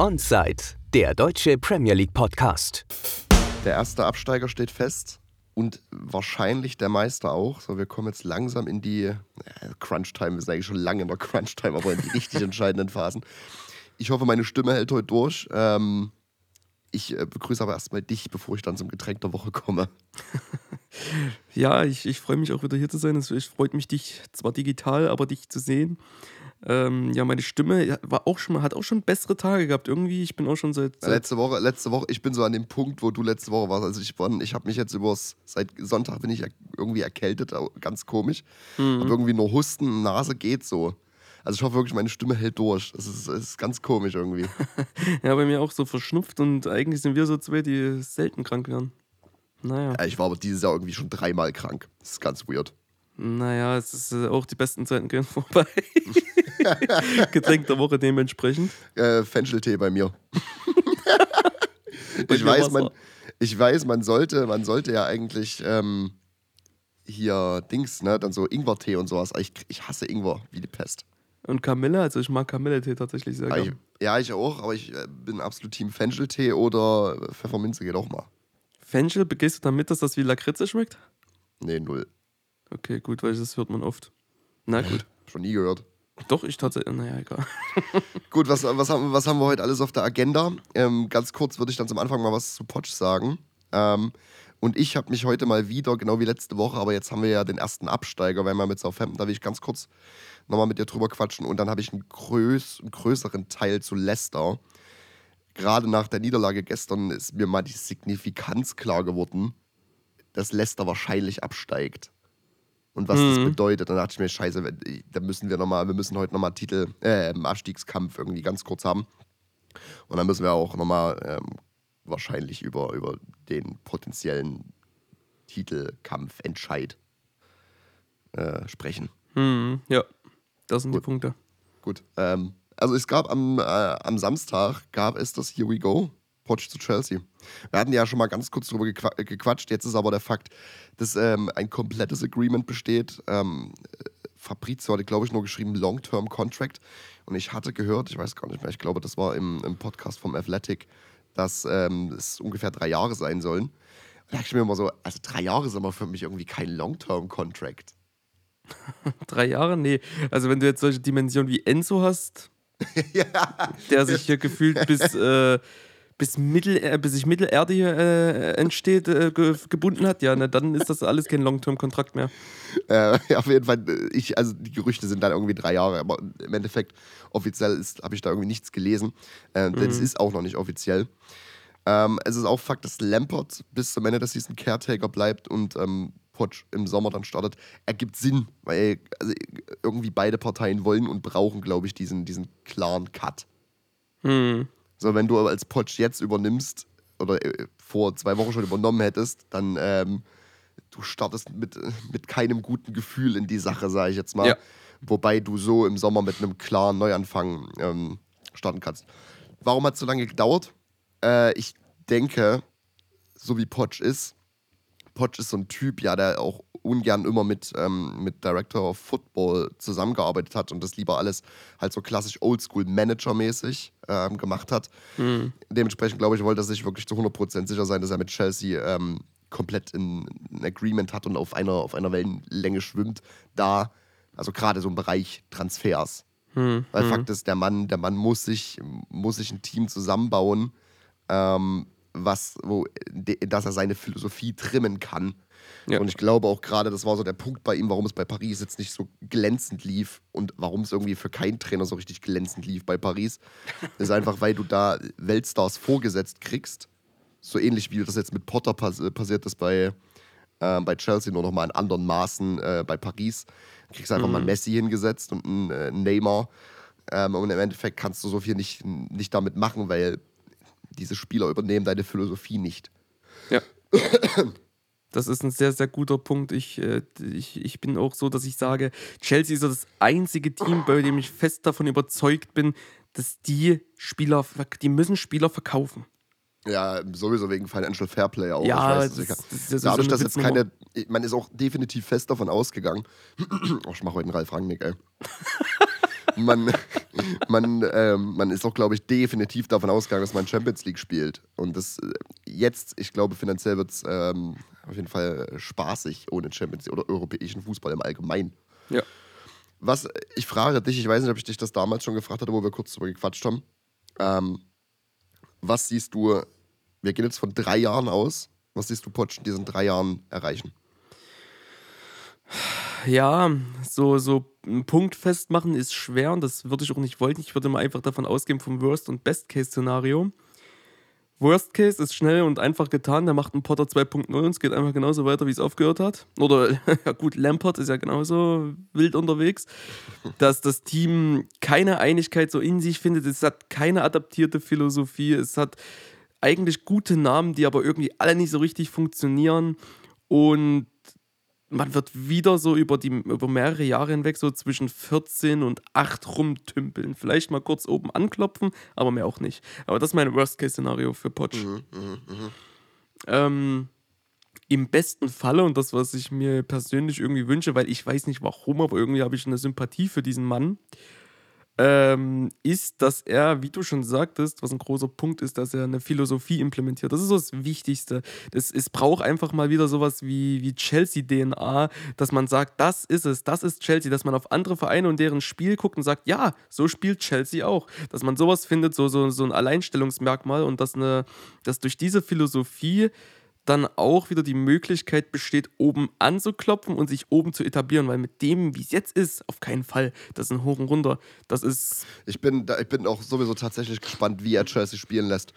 Onside, der deutsche Premier League Podcast. Der erste Absteiger steht fest und wahrscheinlich der Meister auch. So, wir kommen jetzt langsam in die Crunch-Time. Wir sind eigentlich schon lange in der Crunch-Time, aber in die richtig entscheidenden Phasen. Ich hoffe, meine Stimme hält heute durch. Ähm, ich äh, begrüße aber erstmal dich, bevor ich dann zum Getränk der Woche komme. ja, ich, ich freue mich auch wieder hier zu sein. Es freut mich, dich zwar digital, aber dich zu sehen. Ähm, ja, meine Stimme war auch schon, hat auch schon bessere Tage gehabt. Irgendwie, ich bin auch schon seit, seit letzte Woche, letzte Woche, ich bin so an dem Punkt, wo du letzte Woche warst. Also ich, ich habe mich jetzt übers, seit Sonntag bin ich irgendwie erkältet, ganz komisch. Mhm. Hab irgendwie nur Husten, Nase geht so. Also ich hoffe wirklich, meine Stimme hält durch. Das ist, das ist ganz komisch irgendwie. ja, bei mir auch so verschnupft und eigentlich sind wir so zwei, die selten krank werden. Naja. Ja, ich war aber dieses Jahr irgendwie schon dreimal krank. Das ist ganz weird. Naja, es ist äh, auch die besten Zeiten gehen vorbei. Getränk der Woche dementsprechend. Äh, Fencheltee bei mir. ich, weiß, man, ich weiß, man sollte, man sollte ja eigentlich ähm, hier Dings, ne, dann so Ingwertee und sowas. Ich, ich hasse Ingwer wie die Pest. Und Kamille, also ich mag Kamilletee tatsächlich sehr gerne. Ja, ich auch, aber ich äh, bin absolut Team Fencheltee oder Pfefferminze geht auch mal. Fenchel, begehst du damit, dass das wie Lakritze schmeckt? Nee, null. Okay, gut, weil das hört man oft. Na gut. Schon nie gehört. Doch, ich tatsächlich. Naja, egal. gut, was, was, haben, was haben wir heute alles auf der Agenda? Ähm, ganz kurz würde ich dann zum Anfang mal was zu Potsch sagen. Ähm, und ich habe mich heute mal wieder, genau wie letzte Woche, aber jetzt haben wir ja den ersten Absteiger, weil wir mit Southampton, da will ich ganz kurz nochmal mit dir drüber quatschen. Und dann habe ich einen, größ, einen größeren Teil zu Leicester. Gerade nach der Niederlage gestern ist mir mal die Signifikanz klar geworden, dass Leicester wahrscheinlich absteigt und was mhm. das bedeutet. Dann dachte ich mir, scheiße, da müssen wir nochmal, wir müssen heute nochmal Titel, äh, Abstiegskampf irgendwie ganz kurz haben. Und dann müssen wir auch nochmal ähm, wahrscheinlich über, über den potenziellen Titelkampfentscheid äh, sprechen. Mhm, ja, das sind Gut. die Punkte. Gut. Ähm, also es gab am, äh, am Samstag gab es das Here We Go Poch zu Chelsea. Wir hatten ja schon mal ganz kurz drüber gequatscht. Jetzt ist aber der Fakt, dass ähm, ein komplettes Agreement besteht. Ähm, Fabrizio hatte, glaube ich, nur geschrieben Long-Term Contract. Und ich hatte gehört, ich weiß gar nicht mehr, ich glaube, das war im, im Podcast vom Athletic, dass ähm, es ungefähr drei Jahre sein sollen. Und da dachte ich mir immer so, also drei Jahre sind aber für mich irgendwie kein Long-Term Contract. drei Jahre? Nee. Also wenn du jetzt solche Dimensionen wie Enzo hast, ja. der sich hier gefühlt bis äh, bis, Mittel, äh, bis sich Mittelerde hier äh, entsteht, äh, ge gebunden hat, ja, na, dann ist das alles kein Long-Term-Kontrakt mehr. Äh, auf jeden Fall, äh, ich, also die Gerüchte sind dann irgendwie drei Jahre, aber im Endeffekt offiziell habe ich da irgendwie nichts gelesen. Äh, mhm. Das ist auch noch nicht offiziell. Ähm, es ist auch Fakt, dass Lampert bis zum Ende der Season Caretaker bleibt und ähm, Potsch im Sommer dann startet. Ergibt Sinn, weil also, irgendwie beide Parteien wollen und brauchen, glaube ich, diesen, diesen klaren Cut. Mhm. So, wenn du als Potsch jetzt übernimmst oder äh, vor zwei Wochen schon übernommen hättest, dann ähm, du startest mit, mit keinem guten Gefühl in die Sache, sage ich jetzt mal. Ja. Wobei du so im Sommer mit einem klaren Neuanfang ähm, starten kannst. Warum hat es so lange gedauert? Äh, ich denke, so wie Potsch ist, Potsch ist so ein Typ, ja, der auch ungern immer mit, ähm, mit Director of Football zusammengearbeitet hat und das lieber alles halt so klassisch Oldschool-Manager-mäßig ähm, gemacht hat. Mhm. Dementsprechend, glaube ich, wollte er sich wirklich zu 100% sicher sein, dass er mit Chelsea ähm, komplett in ein Agreement hat und auf einer, auf einer Wellenlänge schwimmt. Da, also gerade so im Bereich Transfers. Mhm. Weil mhm. Fakt ist, der Mann, der Mann muss sich, muss sich ein Team zusammenbauen, ähm, was, wo, dass er seine Philosophie trimmen kann ja. Und ich glaube auch gerade, das war so der Punkt bei ihm, warum es bei Paris jetzt nicht so glänzend lief und warum es irgendwie für keinen Trainer so richtig glänzend lief bei Paris, ist einfach, weil du da Weltstars vorgesetzt kriegst. So ähnlich wie das jetzt mit Potter pass passiert ist bei, äh, bei Chelsea, nur nochmal in anderen Maßen äh, bei Paris. Du kriegst einfach mhm. mal Messi hingesetzt und einen äh, Neymar. Ähm, und im Endeffekt kannst du so viel nicht, nicht damit machen, weil diese Spieler übernehmen deine Philosophie nicht. Ja. Das ist ein sehr, sehr guter Punkt. Ich, äh, ich, ich bin auch so, dass ich sage, Chelsea ist das einzige Team, bei dem ich fest davon überzeugt bin, dass die Spieler, die müssen Spieler verkaufen. Ja, sowieso wegen Financial Fairplay auch. Ja, ich weiß, das, das, das dadurch, dass jetzt keine, man ist auch definitiv fest davon ausgegangen. oh, ich mache heute einen Ralf Rangnick, ey. man, man, ähm, man ist auch, glaube ich, definitiv davon ausgegangen, dass man Champions League spielt. Und das äh, jetzt, ich glaube, finanziell wird es ähm, auf jeden Fall spaßig ohne Champions League oder europäischen Fußball im Allgemeinen. Ja. Was, ich frage dich, ich weiß nicht, ob ich dich das damals schon gefragt hatte, wo wir kurz drüber gequatscht haben. Ähm, was siehst du, wir gehen jetzt von drei Jahren aus, was siehst du Potsch in diesen drei Jahren erreichen? Ja, so, so einen Punkt festmachen ist schwer und das würde ich auch nicht wollen. Ich würde mal einfach davon ausgehen vom Worst- und Best-Case-Szenario. Worst Case ist schnell und einfach getan. Der macht einen Potter 2.0 und es geht einfach genauso weiter, wie es aufgehört hat. Oder, ja gut, Lampert ist ja genauso wild unterwegs, dass das Team keine Einigkeit so in sich findet. Es hat keine adaptierte Philosophie. Es hat eigentlich gute Namen, die aber irgendwie alle nicht so richtig funktionieren. Und man wird wieder so über, die, über mehrere Jahre hinweg so zwischen 14 und 8 rumtümpeln. Vielleicht mal kurz oben anklopfen, aber mehr auch nicht. Aber das ist mein Worst-Case-Szenario für Potsch. Mhm, mh, mh. Ähm, Im besten Falle, und das, was ich mir persönlich irgendwie wünsche, weil ich weiß nicht warum, aber irgendwie habe ich eine Sympathie für diesen Mann, ähm, ist, dass er, wie du schon sagtest, was ein großer Punkt ist, dass er eine Philosophie implementiert. Das ist so das Wichtigste. Das, es braucht einfach mal wieder sowas wie, wie Chelsea-DNA, dass man sagt, das ist es, das ist Chelsea, dass man auf andere Vereine und deren Spiel guckt und sagt, ja, so spielt Chelsea auch. Dass man sowas findet, so, so, so ein Alleinstellungsmerkmal und dass, eine, dass durch diese Philosophie dann auch wieder die Möglichkeit besteht, oben anzuklopfen und sich oben zu etablieren, weil mit dem, wie es jetzt ist, auf keinen Fall. Das ist ein Hoch und Runter. Das ist. Ich bin, da, ich bin auch sowieso tatsächlich gespannt, wie er Chelsea spielen lässt.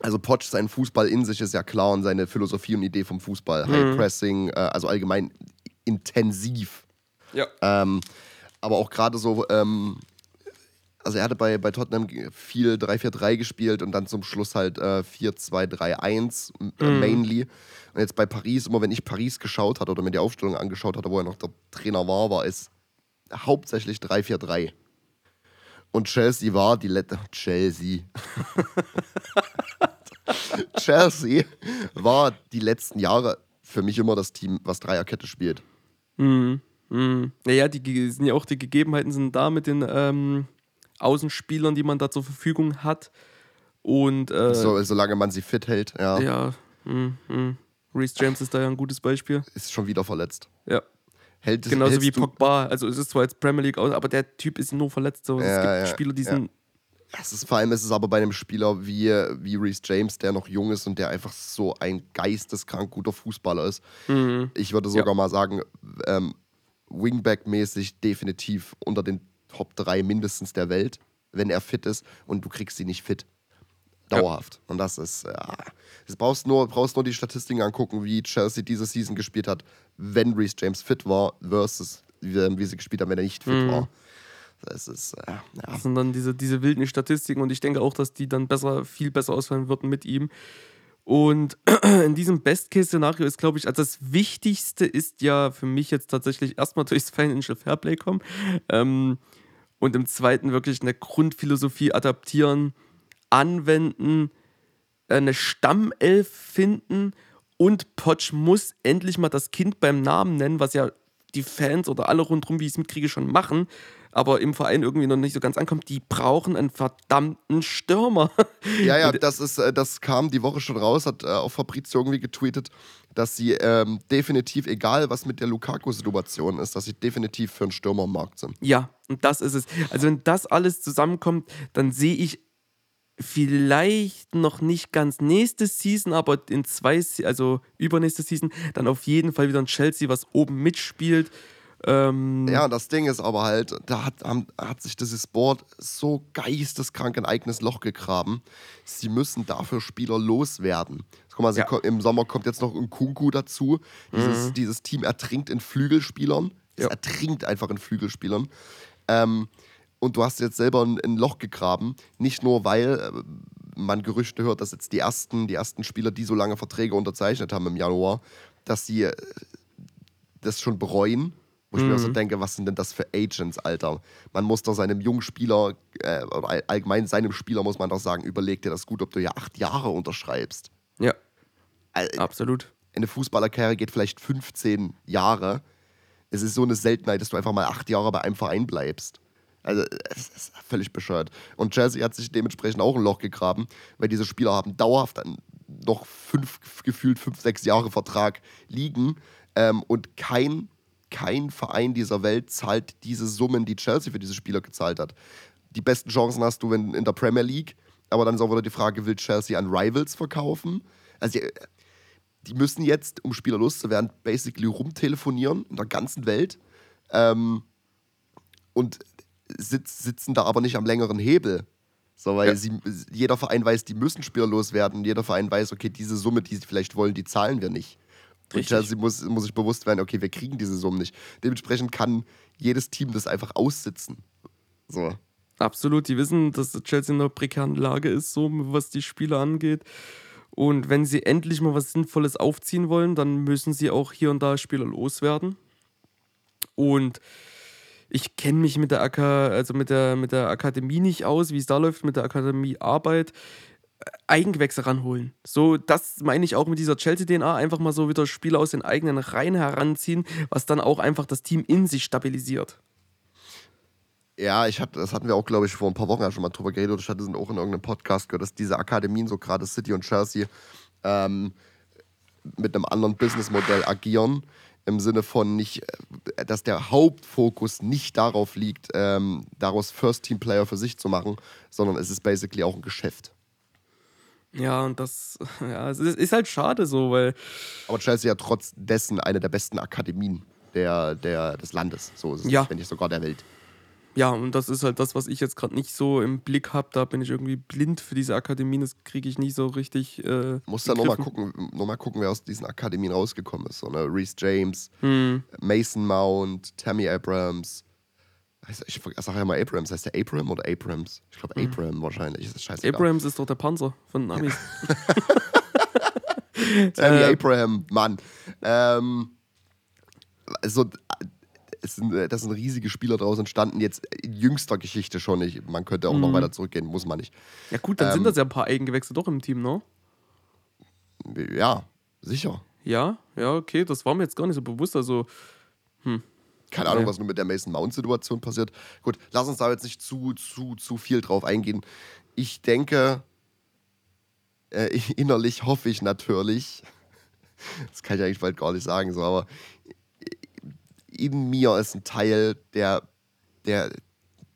Also Potsch, sein Fußball in sich ist ja klar und seine Philosophie und Idee vom Fußball. Mhm. High Pressing, äh, also allgemein intensiv. Ja. Ähm, aber auch gerade so ähm, also er hatte bei, bei Tottenham viel 3-4-3 gespielt und dann zum Schluss halt äh, 4-2-3-1 äh, mhm. mainly. Und jetzt bei Paris, immer wenn ich Paris geschaut hatte oder mir die Aufstellung angeschaut hatte, wo er noch der Trainer war, war es hauptsächlich 3-4-3. Und Chelsea war die letzte. Chelsea. Chelsea war die letzten Jahre für mich immer das Team, was Dreierkette spielt. Mhm. Mhm. Naja, die sind ja auch die Gegebenheiten sind da mit den ähm, Außenspielern, die man da zur Verfügung hat. Und äh, so, solange man sie fit hält, ja. Ja, mh, mh. Reece James ist da ja ein gutes Beispiel. Ist schon wieder verletzt. Ja. Hält, Genauso wie Pogba. Also es ist zwar jetzt Premier League aus, aber der Typ ist nur verletzt. So. Ja, es gibt ja, Spieler, die sind. Ja. Es ist, vor allem ist es aber bei einem Spieler wie, wie Reece James, der noch jung ist und der einfach so ein geisteskrank guter Fußballer ist. Mhm. Ich würde sogar mal sagen, ähm, Wingback-mäßig definitiv unter den Top 3 mindestens der Welt, wenn er fit ist und du kriegst sie nicht fit. Dauerhaft. Ja. Und das ist, ja. Du brauchst nur, brauchst nur die Statistiken angucken, wie Chelsea diese Season gespielt hat, wenn Reese James fit war, versus wie, wie sie gespielt haben, wenn er nicht fit mhm. war. Das ist, äh, ja. Das sind dann diese, diese wilden Statistiken und ich denke auch, dass die dann besser, viel besser ausfallen würden mit ihm. Und in diesem Best-Case-Szenario ist, glaube ich, also das Wichtigste ist ja für mich jetzt tatsächlich erstmal durchs Financial Fairplay kommen. Ähm, und im zweiten wirklich eine Grundphilosophie adaptieren, anwenden, eine Stammelf finden und Potsch muss endlich mal das Kind beim Namen nennen, was ja die Fans oder alle rundherum, wie ich es mitkriege, schon machen, aber im Verein irgendwie noch nicht so ganz ankommt. Die brauchen einen verdammten Stürmer. Ja, ja, das, ist, äh, das kam die Woche schon raus, hat äh, auch Fabrizio irgendwie getweetet, dass sie ähm, definitiv, egal was mit der Lukaku-Situation ist, dass sie definitiv für einen Stürmer am Markt sind. Ja, und das ist es. Also wenn das alles zusammenkommt, dann sehe ich vielleicht noch nicht ganz nächste Season, aber in zwei, also übernächste Season, dann auf jeden Fall wieder ein Chelsea, was oben mitspielt. Ähm ja, das Ding ist aber halt, da hat, hat sich dieses Board so geisteskrank ein eigenes Loch gegraben. Sie müssen dafür Spieler loswerden. Guck mal, ja. im Sommer kommt jetzt noch ein Kunku dazu. Dieses, mhm. dieses Team ertrinkt in Flügelspielern. Es ja. ertrinkt einfach in Flügelspielern. Ähm, und du hast jetzt selber ein, ein, Loch gegraben. Nicht nur, weil äh, man Gerüchte hört, dass jetzt die ersten, die ersten Spieler, die so lange Verträge unterzeichnet haben im Januar, dass sie äh, das schon bereuen. Wo ich mhm. mir so denke, was sind denn das für Agents, Alter? Man muss doch seinem jungen Spieler, äh, oder allgemein seinem Spieler muss man doch sagen, überleg dir das gut, ob du ja acht Jahre unterschreibst. Ja. Also, Absolut. Eine Fußballerkarriere geht vielleicht 15 Jahre. Es ist so eine Seltenheit, dass du einfach mal acht Jahre bei einem Verein bleibst. Also, es ist völlig bescheuert. Und Chelsea hat sich dementsprechend auch ein Loch gegraben, weil diese Spieler haben dauerhaft noch fünf, gefühlt fünf, sechs Jahre Vertrag liegen. Ähm, und kein, kein Verein dieser Welt zahlt diese Summen, die Chelsea für diese Spieler gezahlt hat. Die besten Chancen hast du in, in der Premier League, aber dann ist auch wieder die Frage, will Chelsea an Rivals verkaufen? Also, die, die müssen jetzt, um Spieler loszuwerden, basically rumtelefonieren in der ganzen Welt. Ähm, und sitz, sitzen da aber nicht am längeren Hebel. So, weil ja. sie, jeder Verein weiß, die müssen Spieler loswerden. Jeder Verein weiß, okay, diese Summe, die sie vielleicht wollen, die zahlen wir nicht. Richtig. Und Chelsea muss, muss sich bewusst werden, okay, wir kriegen diese Summe nicht. Dementsprechend kann jedes Team das einfach aussitzen. So. Absolut, die wissen, dass Chelsea in einer prekären Lage ist, so was die Spieler angeht. Und wenn sie endlich mal was Sinnvolles aufziehen wollen, dann müssen sie auch hier und da Spieler loswerden. Und ich kenne mich mit der, AK, also mit, der, mit der Akademie nicht aus, wie es da läuft, mit der Akademiearbeit. Eigengewächse ranholen. So, das meine ich auch mit dieser Chelsea-DNA, einfach mal so wieder Spieler aus den eigenen Reihen heranziehen, was dann auch einfach das Team in sich stabilisiert. Ja, ich hab, das hatten wir auch, glaube ich, vor ein paar Wochen schon mal drüber geredet. Ich hatte es auch in irgendeinem Podcast gehört, dass diese Akademien, so gerade City und Chelsea, ähm, mit einem anderen Businessmodell agieren im Sinne von nicht, äh, dass der Hauptfokus nicht darauf liegt, ähm, daraus First-Team-Player für sich zu machen, sondern es ist basically auch ein Geschäft. Ja, und das ja, es ist, halt schade so, weil. Aber Chelsea hat trotz dessen eine der besten Akademien der, der, des Landes, so ist es, ja. wenn nicht sogar der Welt ja, und das ist halt das, was ich jetzt gerade nicht so im Blick habe. Da bin ich irgendwie blind für diese Akademien. Das kriege ich nicht so richtig. Äh, Muss da nochmal gucken, noch mal gucken, wer aus diesen Akademien rausgekommen ist. So, ne? Reese James, hm. Mason Mount, Tammy Abrams. Ich sage ja mal Abrams. Heißt der Abram oder Abrams? Ich glaube hm. Abram wahrscheinlich. Ist scheißegal. Abrams ist doch der Panzer von den Amis. Tammy äh, Abraham, Mann. Ähm, also sind, äh, das sind riesige Spieler daraus entstanden, jetzt in jüngster Geschichte schon nicht. Man könnte auch mhm. noch weiter zurückgehen, muss man nicht. Ja, gut, dann ähm, sind das ja ein paar Eigengewächse doch im Team, ne? Ja, sicher. Ja, ja, okay, das war mir jetzt gar nicht so bewusst. Also, hm. Keine Ahnung, was nur mit der Mason Mount-Situation passiert. Gut, lass uns da jetzt nicht zu, zu, zu viel drauf eingehen. Ich denke, äh, innerlich hoffe ich natürlich, das kann ich eigentlich bald gar nicht sagen, so, aber in mir ist ein Teil, der, der,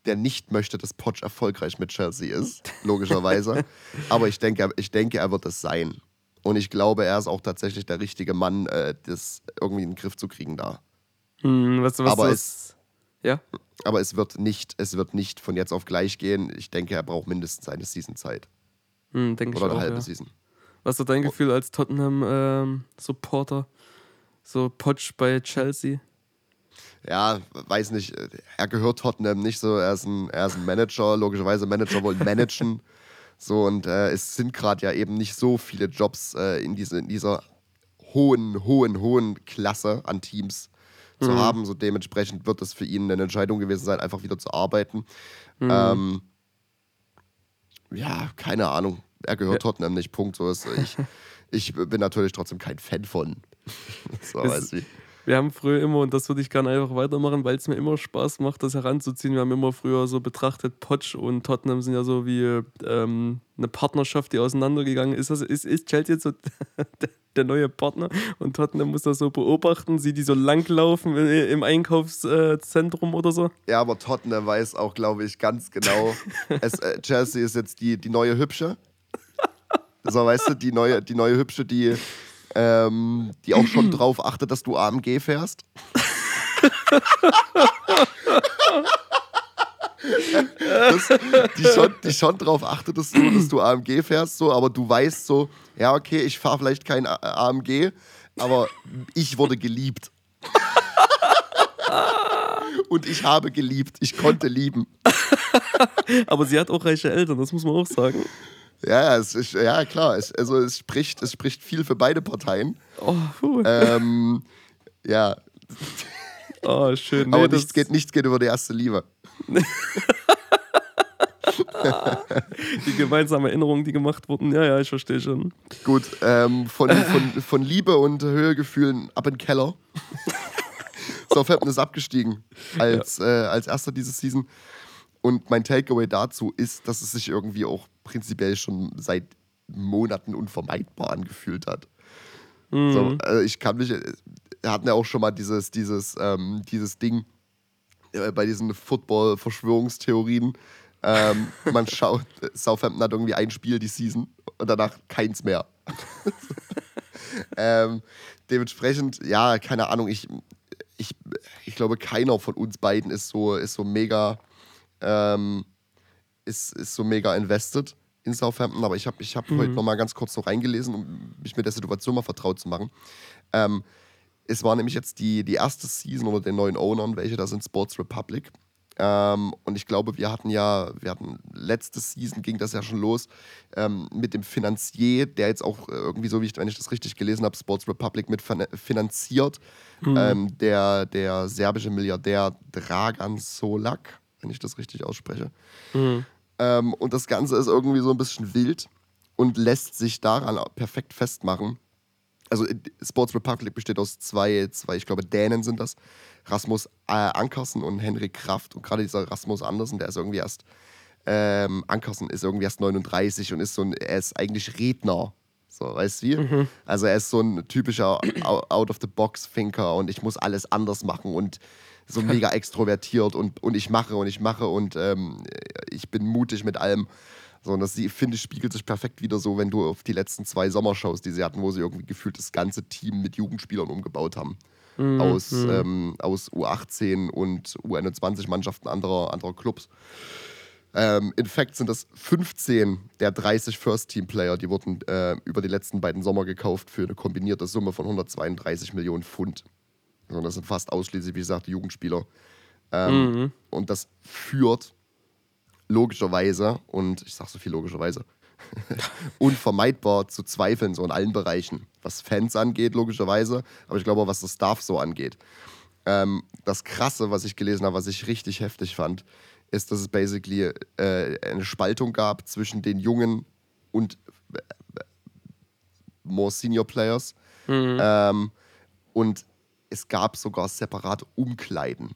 der nicht möchte, dass Poch erfolgreich mit Chelsea ist, logischerweise. Aber ich denke, ich denke, er wird es sein. Und ich glaube, er ist auch tatsächlich der richtige Mann, äh, das irgendwie in den Griff zu kriegen da. Hm, was, was, aber, was? Es, ja? aber es wird nicht, es wird nicht von jetzt auf gleich gehen. Ich denke, er braucht mindestens eine Season-Zeit. Hm, Oder eine auch, halbe ja. Season. Was ist dein Gefühl als Tottenham-Supporter? Ähm, so Poch bei Chelsea? ja, weiß nicht, er gehört Tottenham nicht so, er ist ein, er ist ein Manager, logischerweise Manager wollen managen. So, und äh, es sind gerade ja eben nicht so viele Jobs äh, in, diese, in dieser hohen, hohen, hohen Klasse an Teams mhm. zu haben. So dementsprechend wird es für ihn eine Entscheidung gewesen sein, einfach wieder zu arbeiten. Mhm. Ähm, ja, keine Ahnung. Er gehört ja. Tottenham nicht, Punkt. So ist ich. ich bin natürlich trotzdem kein Fan von. so, weißt du wir haben früher immer, und das würde ich gerne einfach weitermachen, weil es mir immer Spaß macht, das heranzuziehen. Wir haben immer früher so betrachtet, Potsch und Tottenham sind ja so wie ähm, eine Partnerschaft, die auseinandergegangen ist. Also ist, ist Chelsea jetzt so der neue Partner und Tottenham muss das so beobachten, sie die so langlaufen im Einkaufszentrum oder so? Ja, aber Tottenham weiß auch, glaube ich, ganz genau, es, äh, Chelsea ist jetzt die, die neue Hübsche. So, weißt du, die neue, die neue Hübsche, die ähm, die auch schon drauf achtet, dass du AMG fährst. das, die, schon, die schon drauf achtet, dass du, dass du AMG fährst, so, aber du weißt so, ja, okay, ich fahre vielleicht kein AMG, aber ich wurde geliebt. Und ich habe geliebt. Ich konnte lieben. aber sie hat auch reiche Eltern, das muss man auch sagen. Ja, es ist, ja klar. Es, also es spricht, es spricht viel für beide Parteien. Oh, puh. Ähm, ja. Oh, schön. Nee, Aber nichts geht, nichts geht über die erste Liebe. die gemeinsamen Erinnerungen, die gemacht wurden. Ja, ja, ich verstehe schon. Gut, ähm, von, von, von Liebe und Höhegefühlen ab in den Keller. Southampton ist abgestiegen als, ja. äh, als erster diese Season. Und mein Takeaway dazu ist, dass es sich irgendwie auch prinzipiell schon seit Monaten unvermeidbar angefühlt hat. Mhm. So, also ich kann mich, wir hatten ja auch schon mal dieses, dieses, ähm, dieses Ding äh, bei diesen Football-Verschwörungstheorien. Ähm, man schaut, Southampton hat irgendwie ein Spiel die Season und danach keins mehr. ähm, dementsprechend, ja, keine Ahnung, ich, ich, ich glaube, keiner von uns beiden ist so, ist so mega, ähm, ist, ist so mega invested in Southampton, aber ich habe ich hab mhm. heute noch mal ganz kurz so reingelesen, um mich mit der Situation mal vertraut zu machen. Ähm, es war nämlich jetzt die, die erste Season unter den neuen Ownern, welche da sind, Sports Republic. Ähm, und ich glaube, wir hatten ja, wir hatten letzte Season ging das ja schon los ähm, mit dem Finanzier, der jetzt auch irgendwie so, wie ich, wenn ich das richtig gelesen habe, Sports Republic mit finanziert. Mhm. Ähm, der, der serbische Milliardär Dragan Solak, wenn ich das richtig ausspreche. Mhm. Ähm, und das Ganze ist irgendwie so ein bisschen wild und lässt sich daran perfekt festmachen. Also Sports Republic besteht aus zwei, zwei ich glaube, Dänen sind das. Rasmus äh, Ankersen und Henrik Kraft. Und gerade dieser Rasmus Andersen, der ist irgendwie erst, ähm, Ankersen ist irgendwie erst 39 und ist so ein, er ist eigentlich Redner. So, weißt du wie? Mhm. Also er ist so ein typischer Out-of-the-Box-Thinker und ich muss alles anders machen und so mega extrovertiert und, und ich mache und ich mache und ähm, ich bin mutig mit allem. So, und das, finde ich, spiegelt sich perfekt wieder so, wenn du auf die letzten zwei Sommershows, die sie hatten, wo sie irgendwie gefühlt das ganze Team mit Jugendspielern umgebaut haben. Mhm. Aus, ähm, aus U18 und U21-Mannschaften anderer, anderer Clubs. Ähm, in fact sind das 15 der 30 First-Team-Player, die wurden äh, über die letzten beiden Sommer gekauft für eine kombinierte Summe von 132 Millionen Pfund. Also das sind fast ausschließlich, wie gesagt, Jugendspieler. Ähm, mhm. Und das führt logischerweise, und ich sage so viel logischerweise, unvermeidbar zu Zweifeln so in allen Bereichen. Was Fans angeht, logischerweise, aber ich glaube auch, was das Staff so angeht. Ähm, das Krasse, was ich gelesen habe, was ich richtig heftig fand, ist, dass es basically äh, eine Spaltung gab zwischen den jungen und äh, more senior Players. Mhm. Ähm, und es gab sogar separate Umkleiden.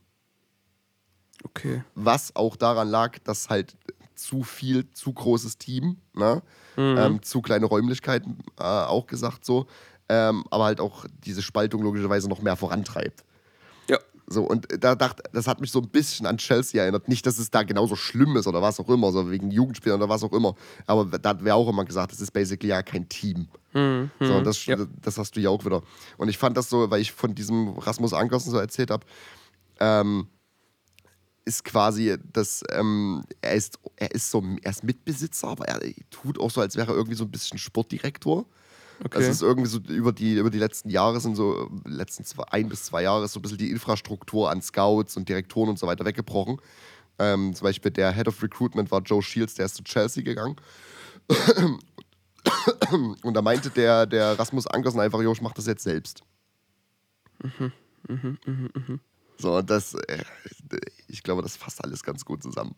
Okay. Was auch daran lag, dass halt zu viel, zu großes Team, ne? Mhm. Ähm, zu kleine Räumlichkeiten, äh, auch gesagt so, ähm, aber halt auch diese Spaltung logischerweise noch mehr vorantreibt. Ja. So, und da dachte, das hat mich so ein bisschen an Chelsea erinnert. Nicht, dass es da genauso schlimm ist oder was auch immer, so wegen Jugendspielern oder was auch immer. Aber da wäre auch immer gesagt, das ist basically ja kein Team. Mhm. So, und das, ja. das hast du ja auch wieder. Und ich fand das so, weil ich von diesem Rasmus Ankersen so erzählt habe, ähm, ist quasi, dass ähm, er ist, er ist so, er ist Mitbesitzer, aber er tut auch so, als wäre er irgendwie so ein bisschen Sportdirektor. Okay. Also es ist irgendwie so über die, über die letzten Jahre sind so, letzten zwei, ein bis zwei Jahre ist so ein bisschen die Infrastruktur an Scouts und Direktoren und so weiter weggebrochen. Ähm, zum Beispiel der Head of Recruitment war Joe Shields, der ist zu Chelsea gegangen. Und da meinte der, der Rasmus Ankersen einfach, jo, ich mach das jetzt selbst. Mhm, mhm, mhm, mhm. So, und das, äh, ich glaube, das fasst alles ganz gut zusammen.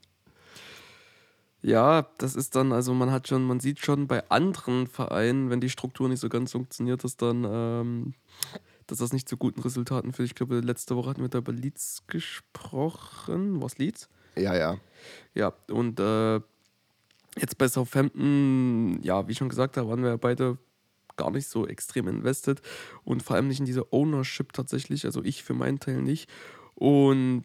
Ja, das ist dann, also man hat schon, man sieht schon bei anderen Vereinen, wenn die Struktur nicht so ganz funktioniert, dass dann, ähm, dass das nicht zu guten Resultaten führt. Ich glaube, letzte Woche hatten wir da über Leeds gesprochen. Was Leeds? Ja, ja. Ja, und äh, jetzt bei Southampton, ja, wie schon gesagt, da waren wir beide gar nicht so extrem invested und vor allem nicht in diese Ownership tatsächlich, also ich für meinen Teil nicht. Und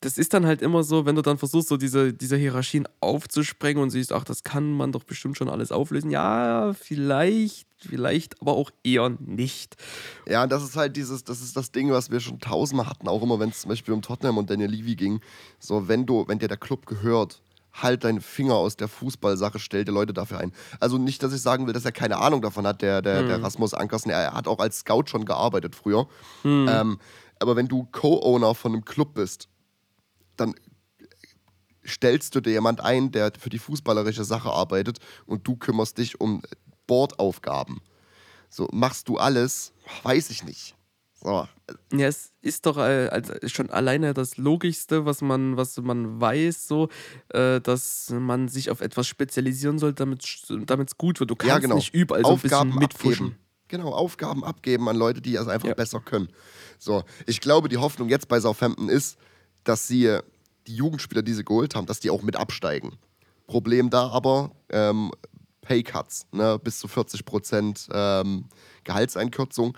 das ist dann halt immer so, wenn du dann versuchst, so diese, diese Hierarchien aufzusprengen und siehst, ach, das kann man doch bestimmt schon alles auflösen. Ja, vielleicht, vielleicht, aber auch eher nicht. Ja, das ist halt dieses, das ist das Ding, was wir schon tausendmal hatten, auch immer, wenn es zum Beispiel um Tottenham und Daniel Levy ging. So, wenn du, wenn dir der Club gehört, halt deine Finger aus der Fußballsache, stell dir Leute dafür ein. Also nicht, dass ich sagen will, dass er keine Ahnung davon hat, der, der, hm. der Rasmus Ankersen. Er hat auch als Scout schon gearbeitet früher. Hm. Ähm, aber wenn du Co-Owner von einem Club bist, dann stellst du dir jemand ein, der für die fußballerische Sache arbeitet und du kümmerst dich um Bordaufgaben. So, machst du alles? Weiß ich nicht. So. Ja, es ist doch äh, also schon alleine das Logischste, was man, was man weiß, so, äh, dass man sich auf etwas spezialisieren soll, damit es gut wird. Du kannst ja, genau. nicht überall so Aufgaben ein bisschen mitfuschen. Abgeben. Genau, Aufgaben abgeben an Leute, die es einfach ja. besser können. So, ich glaube, die Hoffnung jetzt bei Southampton ist, dass sie die Jugendspieler, die sie geholt haben, dass die auch mit absteigen. Problem da aber, ähm, Paycuts, ne, bis zu 40 Prozent ähm, Gehaltseinkürzung.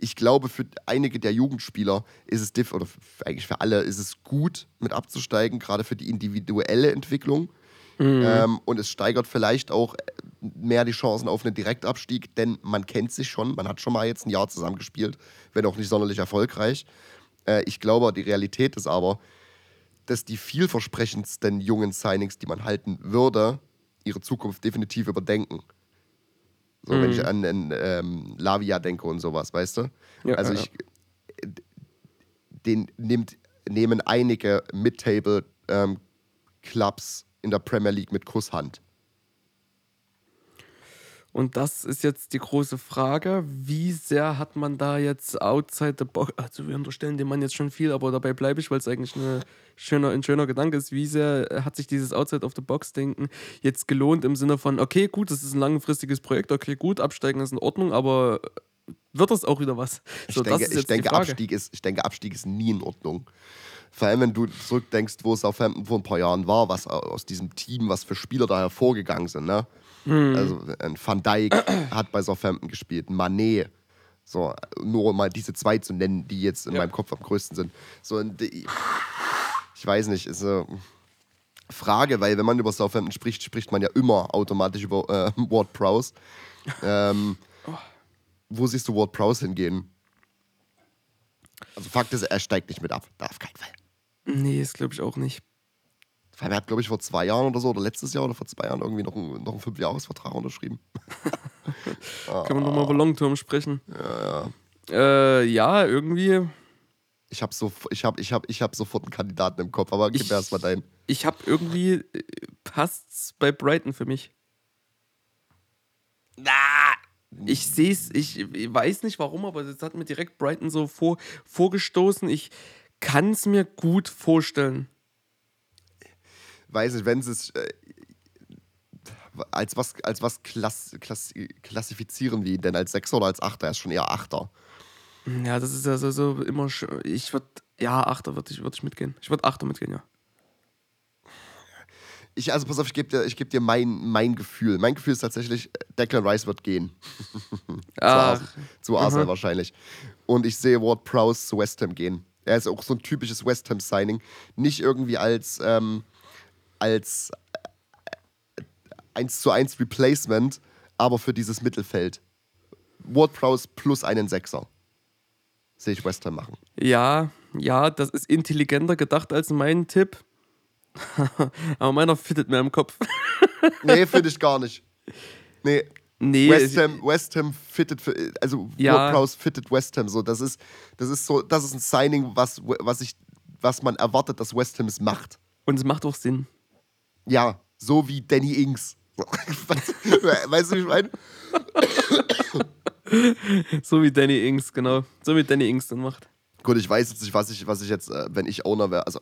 Ich glaube, für einige der Jugendspieler ist es, diff oder eigentlich für alle, ist es gut, mit abzusteigen, gerade für die individuelle Entwicklung. Mhm. Ähm, und es steigert vielleicht auch mehr die Chancen auf einen Direktabstieg, denn man kennt sich schon, man hat schon mal jetzt ein Jahr zusammengespielt, wenn auch nicht sonderlich erfolgreich. Äh, ich glaube, die Realität ist aber, dass die vielversprechendsten jungen Signings, die man halten würde, ihre Zukunft definitiv überdenken. So, mhm. wenn ich an, an ähm, Lavia denke und sowas, weißt du? Ja, also ich, ja. den nimmt, nehmen einige Mid-Table-Clubs ähm, in der Premier League mit Kusshand. Und das ist jetzt die große Frage, wie sehr hat man da jetzt outside the box, also wir unterstellen dem Mann jetzt schon viel, aber dabei bleibe ich, weil es eigentlich eine schöner, ein schöner Gedanke ist, wie sehr hat sich dieses outside of the box Denken jetzt gelohnt im Sinne von, okay, gut, das ist ein langfristiges Projekt, okay, gut, absteigen ist in Ordnung, aber wird das auch wieder was? So, ich, denke, ich, denke, Abstieg ist, ich denke, Abstieg ist nie in Ordnung. Vor allem, wenn du zurückdenkst, wo es auf Southampton vor ein paar Jahren war, was aus diesem Team, was für Spieler da hervorgegangen sind, ne? Mhm. Also ein Van Dijk hat bei Southampton gespielt, Manet. So, nur um mal diese zwei zu nennen, die jetzt in ja. meinem Kopf am größten sind. So, ich weiß nicht, ist eine Frage, weil wenn man über Southampton spricht, spricht man ja immer automatisch über äh, Ward Prowse. Ähm, oh. Wo siehst du Ward Prowse hingehen? Also Fakt ist, er steigt nicht mit ab. Da auf keinen Fall. Nee, das glaube ich auch nicht. Er hat, glaube ich, vor zwei Jahren oder so, oder letztes Jahr oder vor zwei Jahren irgendwie noch einen, noch einen Fünfjahresvertrag unterschrieben. Können wir nochmal über Longterm sprechen? Ja, ja. Äh, ja, irgendwie. Ich habe so, ich hab, ich hab, ich hab sofort einen Kandidaten im Kopf, aber gib mir erstmal deinen. Ich habe irgendwie, äh, passt's bei Brighton für mich. Na! Ich sehe es, ich, ich weiß nicht warum, aber das hat mir direkt Brighton so vor, vorgestoßen. Ich kann es mir gut vorstellen weiß nicht, wenn sie es äh, als was, als was klass, klass, klassifizieren wir ihn denn? Als Sechser oder als Achter? Er ist schon eher Achter. Ja, das ist ja so, immer. Ich würde. Ja, Achter würde ich, würd ich mitgehen. Ich würde Achter mitgehen, ja. Ich, also pass auf, ich gebe dir, geb dir mein, mein Gefühl. Mein Gefühl ist tatsächlich, Declan Rice wird gehen. zu, Ars zu Arsenal mhm. wahrscheinlich. Und ich sehe Ward Prowse zu West Ham gehen. Er ist auch so ein typisches West Ham-Signing. Nicht irgendwie als. Ähm, als äh, 1 zu 1 Replacement, aber für dieses Mittelfeld. Ward Prowse plus einen Sechser. Sehe ich West Ham machen. Ja, ja, das ist intelligenter gedacht als mein Tipp. aber meiner fittet mir im Kopf. nee, finde ich gar nicht. Nee. Nee, West Ham, West Ham fittet für, also ja. Ward Prowse fittet West Ham so. Das ist, das ist so, das ist ein Signing, was, was ich, was man erwartet, dass West Ham es macht. Und es macht auch Sinn. Ja, so wie Danny Ings. weißt du, wie ich meine? so wie Danny Ings, genau. So wie Danny Ings dann macht. Gut, ich weiß jetzt nicht, was ich, was ich jetzt, äh, wenn ich Owner wäre, also,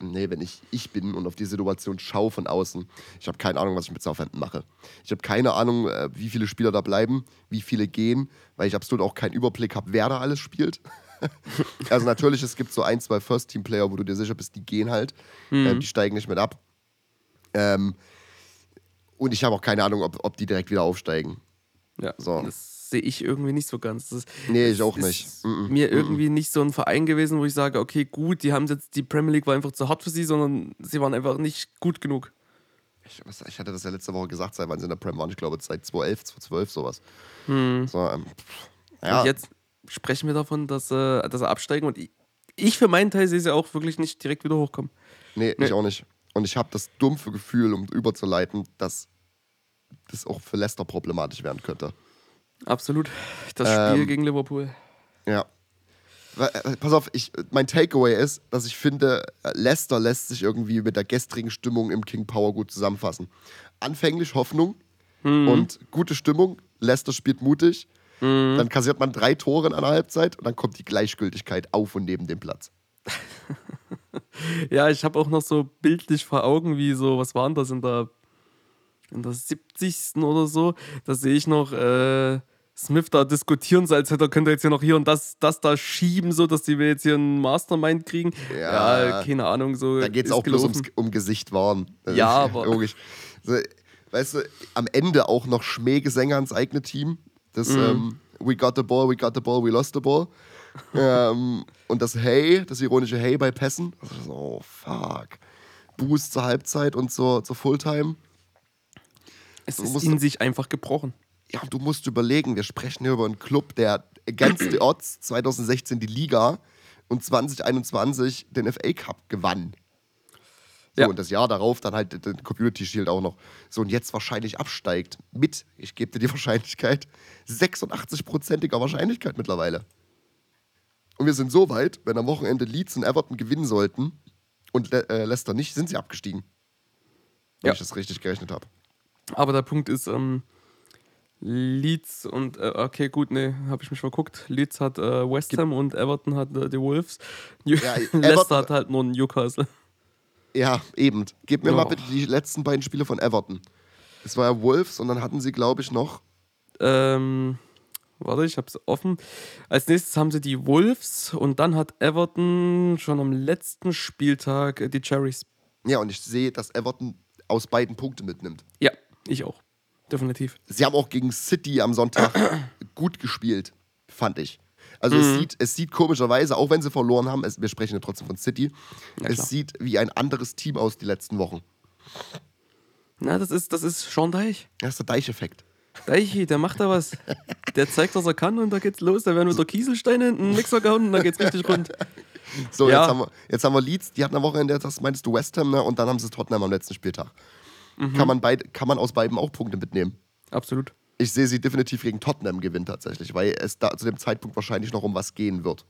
nee, wenn ich ich bin und auf die Situation schaue von außen, ich habe keine Ahnung, was ich mit Southampton mache. Ich habe keine Ahnung, äh, wie viele Spieler da bleiben, wie viele gehen, weil ich absolut auch keinen Überblick habe, wer da alles spielt. also natürlich, es gibt so ein, zwei First-Team-Player, wo du dir sicher bist, die gehen halt, mhm. äh, die steigen nicht mit ab. Ähm, und ich habe auch keine Ahnung, ob, ob die direkt wieder aufsteigen. Ja, so. das sehe ich irgendwie nicht so ganz. Das, nee, ich auch nicht. Ist mir irgendwie nicht so ein Verein gewesen, wo ich sage, okay, gut, die haben jetzt, die Premier League war einfach zu hart für sie, sondern sie waren einfach nicht gut genug. Ich, ich hatte das ja letzte Woche gesagt, seit wann sie in der Premier waren. Ich glaube, seit 2011, 2012 sowas. Hm. So, ähm, ja. Und jetzt sprechen wir davon, dass, äh, dass er absteigen und ich, ich für meinen Teil sehe sie auch wirklich nicht direkt wieder hochkommen. Nee, nee. ich auch nicht. Und ich habe das dumpfe Gefühl, um überzuleiten, dass das auch für Leicester problematisch werden könnte. Absolut. Das Spiel ähm, gegen Liverpool. Ja. Äh, pass auf, ich, mein Takeaway ist, dass ich finde, Leicester lässt sich irgendwie mit der gestrigen Stimmung im King Power gut zusammenfassen. Anfänglich Hoffnung mhm. und gute Stimmung. Leicester spielt mutig. Mhm. Dann kassiert man drei Tore in einer Halbzeit und dann kommt die Gleichgültigkeit auf und neben dem Platz. ja, ich habe auch noch so bildlich vor Augen, wie so, was waren das in der, in der 70. oder so? Da sehe ich noch äh, Smith da diskutieren, so als hätte er könnte jetzt hier noch hier und das, das da schieben, so dass die wir jetzt hier einen Mastermind kriegen. Ja, ja keine Ahnung. So da geht es auch gelaufen. bloß ums, um Gesicht wahren. Ja, aber. Logisch. So, weißt du, am Ende auch noch Schmähgesänge ans eigene Team. Das mhm. ähm, We got the ball, we got the ball, we lost the ball. Ähm, und das Hey, das ironische Hey bei Pässen. Also, oh, fuck. Boost zur Halbzeit und zur, zur Fulltime. Es ist in sich einfach gebrochen. Ja, du musst überlegen, wir sprechen hier über einen Club, der against the odds 2016 die Liga und 2021 den FA Cup gewann. So, ja. und das Jahr darauf dann halt den Community Shield auch noch. So, und jetzt wahrscheinlich absteigt mit, ich gebe dir die Wahrscheinlichkeit, 86-prozentiger Wahrscheinlichkeit mittlerweile. Und wir sind so weit, wenn am Wochenende Leeds und Everton gewinnen sollten und Le äh, Leicester nicht, sind sie abgestiegen. Wenn ja. ich das richtig gerechnet habe. Aber der Punkt ist, ähm, Leeds und, äh, okay, gut, ne, habe ich mich verguckt. Leeds hat äh, West Ham und Everton hat äh, die Wolves. Ja, Leicester hat halt nur Newcastle. Ja, eben. Gib mir oh. mal bitte die letzten beiden Spiele von Everton. Es war ja Wolves und dann hatten sie, glaube ich, noch. Ähm, warte, ich habe es offen. Als nächstes haben sie die Wolves und dann hat Everton schon am letzten Spieltag äh, die Cherries. Ja, und ich sehe, dass Everton aus beiden Punkte mitnimmt. Ja, ich auch. Definitiv. Sie haben auch gegen City am Sonntag gut gespielt, fand ich. Also mhm. es, sieht, es sieht komischerweise, auch wenn sie verloren haben, es, wir sprechen ja trotzdem von City, ja, es sieht wie ein anderes Team aus die letzten Wochen. Na, das ist, das ist Sean Deich. Das ist der Deich-Effekt. Deichi, der macht da was. Der zeigt, was er kann und da geht's los. Da werden wieder Kieselsteine in den Mixer gehauen und dann geht's richtig rund. So, ja. jetzt, haben wir, jetzt haben wir Leeds, die hatten am Wochenende, das meinst du West Ham, ne? und dann haben sie Tottenham am letzten Spieltag. Mhm. Kann, man beid, kann man aus beiden auch Punkte mitnehmen. Absolut ich sehe sie definitiv gegen Tottenham gewinnen tatsächlich, weil es da zu dem Zeitpunkt wahrscheinlich noch um was gehen wird.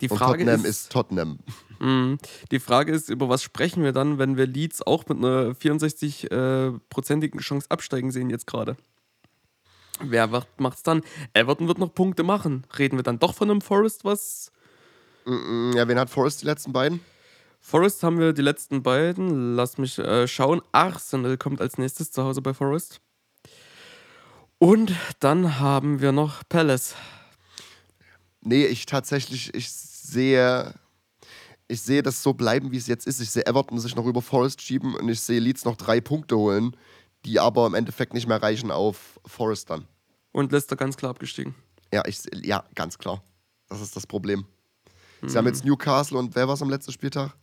Die Frage Tottenham ist, ist Tottenham. Mh, die Frage ist, über was sprechen wir dann, wenn wir Leeds auch mit einer 64-prozentigen äh, Chance absteigen sehen jetzt gerade? Wer macht es dann? Everton wird noch Punkte machen. Reden wir dann doch von einem Forest, was. Ja, wen hat Forest die letzten beiden? Forest haben wir die letzten beiden. Lass mich äh, schauen. Arsenal kommt als nächstes zu Hause bei Forest. Und dann haben wir noch Palace. Nee, ich tatsächlich, ich sehe, ich sehe das so bleiben, wie es jetzt ist. Ich sehe Everton sich noch über Forest schieben und ich sehe Leeds noch drei Punkte holen, die aber im Endeffekt nicht mehr reichen auf Forest dann. Und Leicester ganz klar abgestiegen. Ja, ich, ja ganz klar. Das ist das Problem. Mhm. Sie haben jetzt Newcastle und wer war es am letzten Spieltag?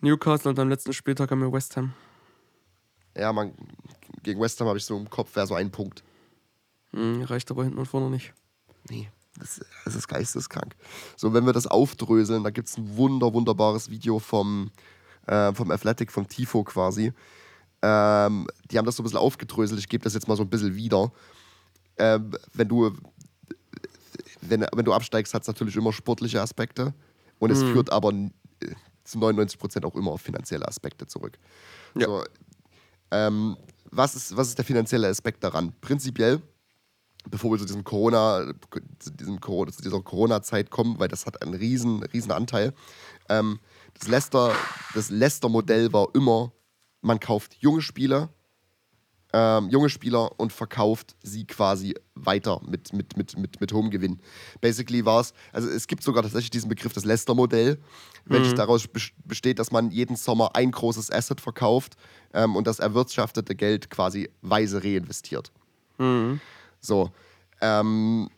Newcastle und am letzten Spieltag haben wir West Ham. Ja, man, gegen West Ham habe ich so im Kopf, wäre so ein Punkt. Hm, reicht aber hinten und vorne nicht. Nee, das, das ist geisteskrank. So, wenn wir das aufdröseln, da gibt es ein wunder, wunderbares Video vom, äh, vom Athletic, vom Tifo quasi. Ähm, die haben das so ein bisschen aufgedröselt. Ich gebe das jetzt mal so ein bisschen wieder. Ähm, wenn du wenn, wenn du absteigst, hat es natürlich immer sportliche Aspekte. Und es mhm. führt aber zu 99 Prozent auch immer auf finanzielle Aspekte zurück. Ja. So, ähm, was, ist, was ist der finanzielle Aspekt daran? Prinzipiell bevor wir zu diesem Corona, zu, diesem Corona, zu dieser Corona-Zeit kommen, weil das hat einen riesen, riesen Anteil. Ähm, das Leicester, das Leicester-Modell war immer, man kauft junge Spieler, ähm, junge Spieler und verkauft sie quasi weiter mit, mit, mit, mit, mit hohem Gewinn. Basically war es, also es gibt sogar tatsächlich diesen Begriff das Leicester-Modell, welches mhm. daraus besteht, dass man jeden Sommer ein großes Asset verkauft ähm, und das erwirtschaftete Geld quasi weise reinvestiert. Mhm. So. Ähm,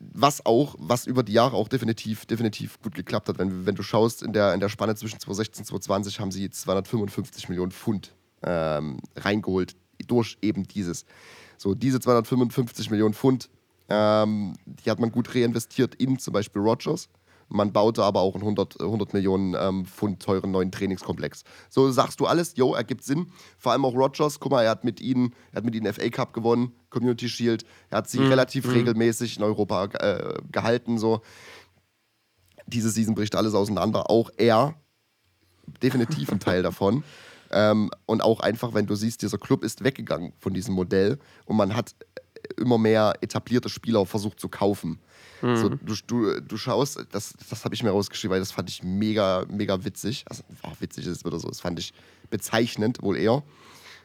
was auch, was über die Jahre auch definitiv, definitiv gut geklappt hat. Wenn, wenn du schaust, in der, in der Spanne zwischen 2016 und 2020 haben sie 255 Millionen Pfund ähm, reingeholt durch eben dieses. So, diese 255 Millionen Pfund, ähm, die hat man gut reinvestiert in zum Beispiel Rogers. Man baute aber auch einen 100, 100 Millionen ähm, Pfund teuren neuen Trainingskomplex. So sagst du alles, jo, ergibt Sinn. Vor allem auch Rogers, guck mal, er hat mit ihnen, er hat mit ihnen FA Cup gewonnen, Community Shield. Er hat sie mhm. relativ mhm. regelmäßig in Europa äh, gehalten. So. Diese Season bricht alles auseinander. Auch er, definitiv ein Teil davon. Ähm, und auch einfach, wenn du siehst, dieser Club ist weggegangen von diesem Modell und man hat immer mehr etablierte Spieler versucht zu kaufen. Mhm. So, du, du, du schaust, das, das habe ich mir rausgeschrieben, weil das fand ich mega, mega witzig. Also, oh, witzig ist es wieder so, das fand ich bezeichnend, wohl eher.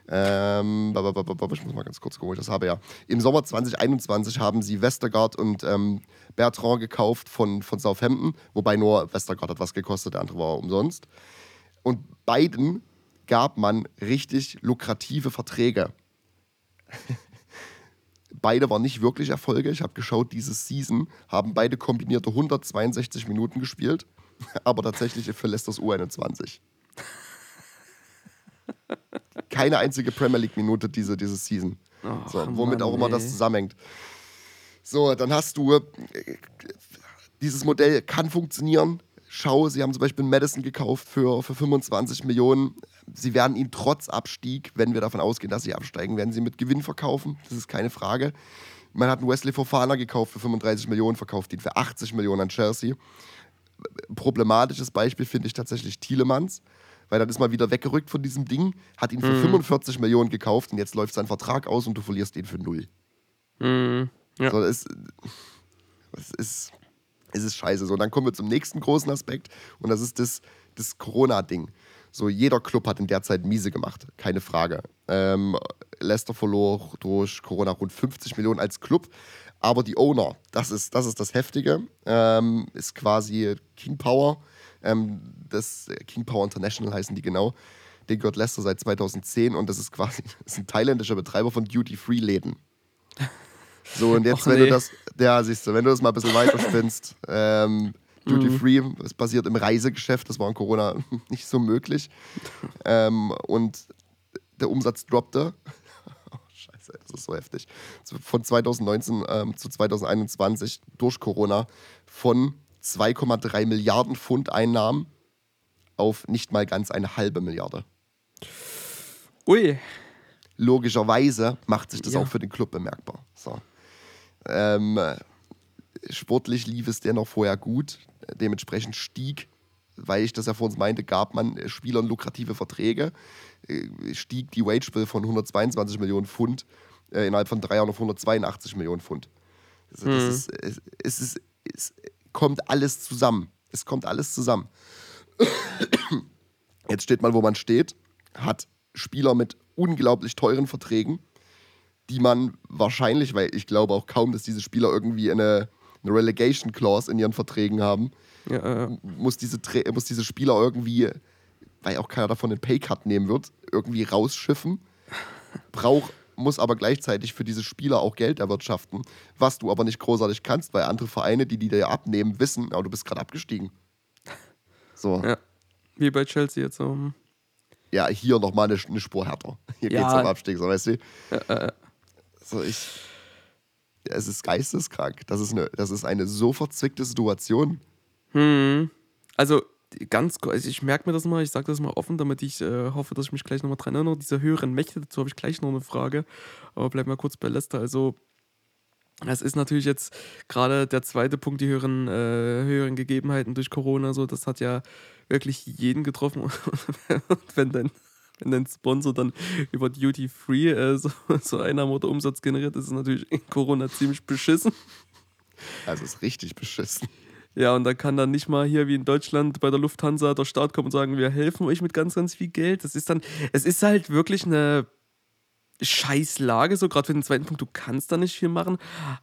Ähm, ich muss mal ganz kurz gucken, ich das habe ja. Im Sommer 2021 haben sie Westergaard und ähm, Bertrand gekauft von, von Southampton, wobei nur Westergaard hat was gekostet, der andere war umsonst. Und beiden gab man richtig lukrative Verträge. Beide waren nicht wirklich Erfolge. Ich habe geschaut, diese Season haben beide kombinierte 162 Minuten gespielt, aber tatsächlich für Leicesters U21. Keine einzige Premier League-Minute diese, diese Season. Oh, so, womit Mann, auch immer ey. das zusammenhängt. So, dann hast du, dieses Modell kann funktionieren. Schau, sie haben zum Beispiel Madison gekauft für, für 25 Millionen. Sie werden ihn trotz Abstieg, wenn wir davon ausgehen, dass sie absteigen, werden sie mit Gewinn verkaufen. Das ist keine Frage. Man hat einen Wesley Fofana gekauft für 35 Millionen, verkauft ihn für 80 Millionen an Chelsea. Problematisches Beispiel finde ich tatsächlich Thielemanns weil dann ist mal wieder weggerückt von diesem Ding, hat ihn für mhm. 45 Millionen gekauft und jetzt läuft sein Vertrag aus und du verlierst ihn für null. Mhm. Ja. So, das, das ist, es ist scheiße. So, und dann kommen wir zum nächsten großen Aspekt und das ist das, das Corona-Ding. So, jeder Club hat in der Zeit miese gemacht, keine Frage. Ähm, Leicester verlor durch Corona rund 50 Millionen als Club, aber die Owner, das ist das, ist das Heftige, ähm, ist quasi King Power ähm, das äh, King Power International heißen die genau. Den gehört Leicester seit 2010 und das ist quasi das ist ein thailändischer Betreiber von Duty-Free-Läden. So, und jetzt, Och, wenn nee. du das, ja, siehst du, wenn du das mal ein bisschen weiter spinnst, ähm, Duty mhm. Free, es basiert im Reisegeschäft, das war in Corona nicht so möglich. ähm, und der Umsatz droppte. Oh, scheiße, das ist so heftig. Von 2019 ähm, zu 2021 durch Corona von 2,3 Milliarden Pfund Einnahmen auf nicht mal ganz eine halbe Milliarde. Ui. Logischerweise macht sich das ja. auch für den Club bemerkbar. So. Ähm, sportlich lief es dennoch vorher gut. Dementsprechend stieg, weil ich das ja vor uns meinte, gab man Spielern lukrative Verträge. Äh, stieg die Wage Bill von 122 Millionen Pfund äh, innerhalb von drei Jahren auf 182 Millionen Pfund. Also das mhm. ist, es, es ist, es, kommt alles zusammen. Es kommt alles zusammen. Jetzt steht man, wo man steht, hat Spieler mit unglaublich teuren Verträgen, die man wahrscheinlich, weil ich glaube auch kaum, dass diese Spieler irgendwie eine, eine Relegation Clause in ihren Verträgen haben, ja, ja. Muss, diese, muss diese Spieler irgendwie, weil auch keiner davon einen Paycut nehmen wird, irgendwie rausschiffen. Braucht muss aber gleichzeitig für diese Spieler auch Geld erwirtschaften, was du aber nicht großartig kannst, weil andere Vereine, die die dir abnehmen, wissen, oh, du bist gerade abgestiegen. So. Ja. Wie bei Chelsea jetzt so. Ja, hier nochmal eine, eine Spur härter. Hier ja. es um Abstieg, so weißt du? Ja, äh, so, ich. Es ist geisteskrank. Das ist eine, das ist eine so verzwickte Situation. Hm. Also, ganz, also ich merke mir das mal, ich sage das mal offen, damit ich äh, hoffe, dass ich mich gleich nochmal dran erinnere. Diese höheren Mächte, dazu habe ich gleich noch eine Frage. Aber bleib mal kurz bei Leicester. Also, es ist natürlich jetzt gerade der zweite Punkt, die höheren, äh, höheren Gegebenheiten durch Corona. So, das hat ja wirklich jeden getroffen. wenn dein, wenn dein Sponsor dann über Duty Free äh, so, so Einnahme oder Umsatz generiert, ist es natürlich in Corona ziemlich beschissen. Also ist richtig beschissen. Ja, und dann kann dann nicht mal hier wie in Deutschland bei der Lufthansa der Staat kommen und sagen, wir helfen euch mit ganz, ganz viel Geld. Das ist dann, es ist halt wirklich eine Scheißlage, so gerade für den zweiten Punkt, du kannst da nicht viel machen.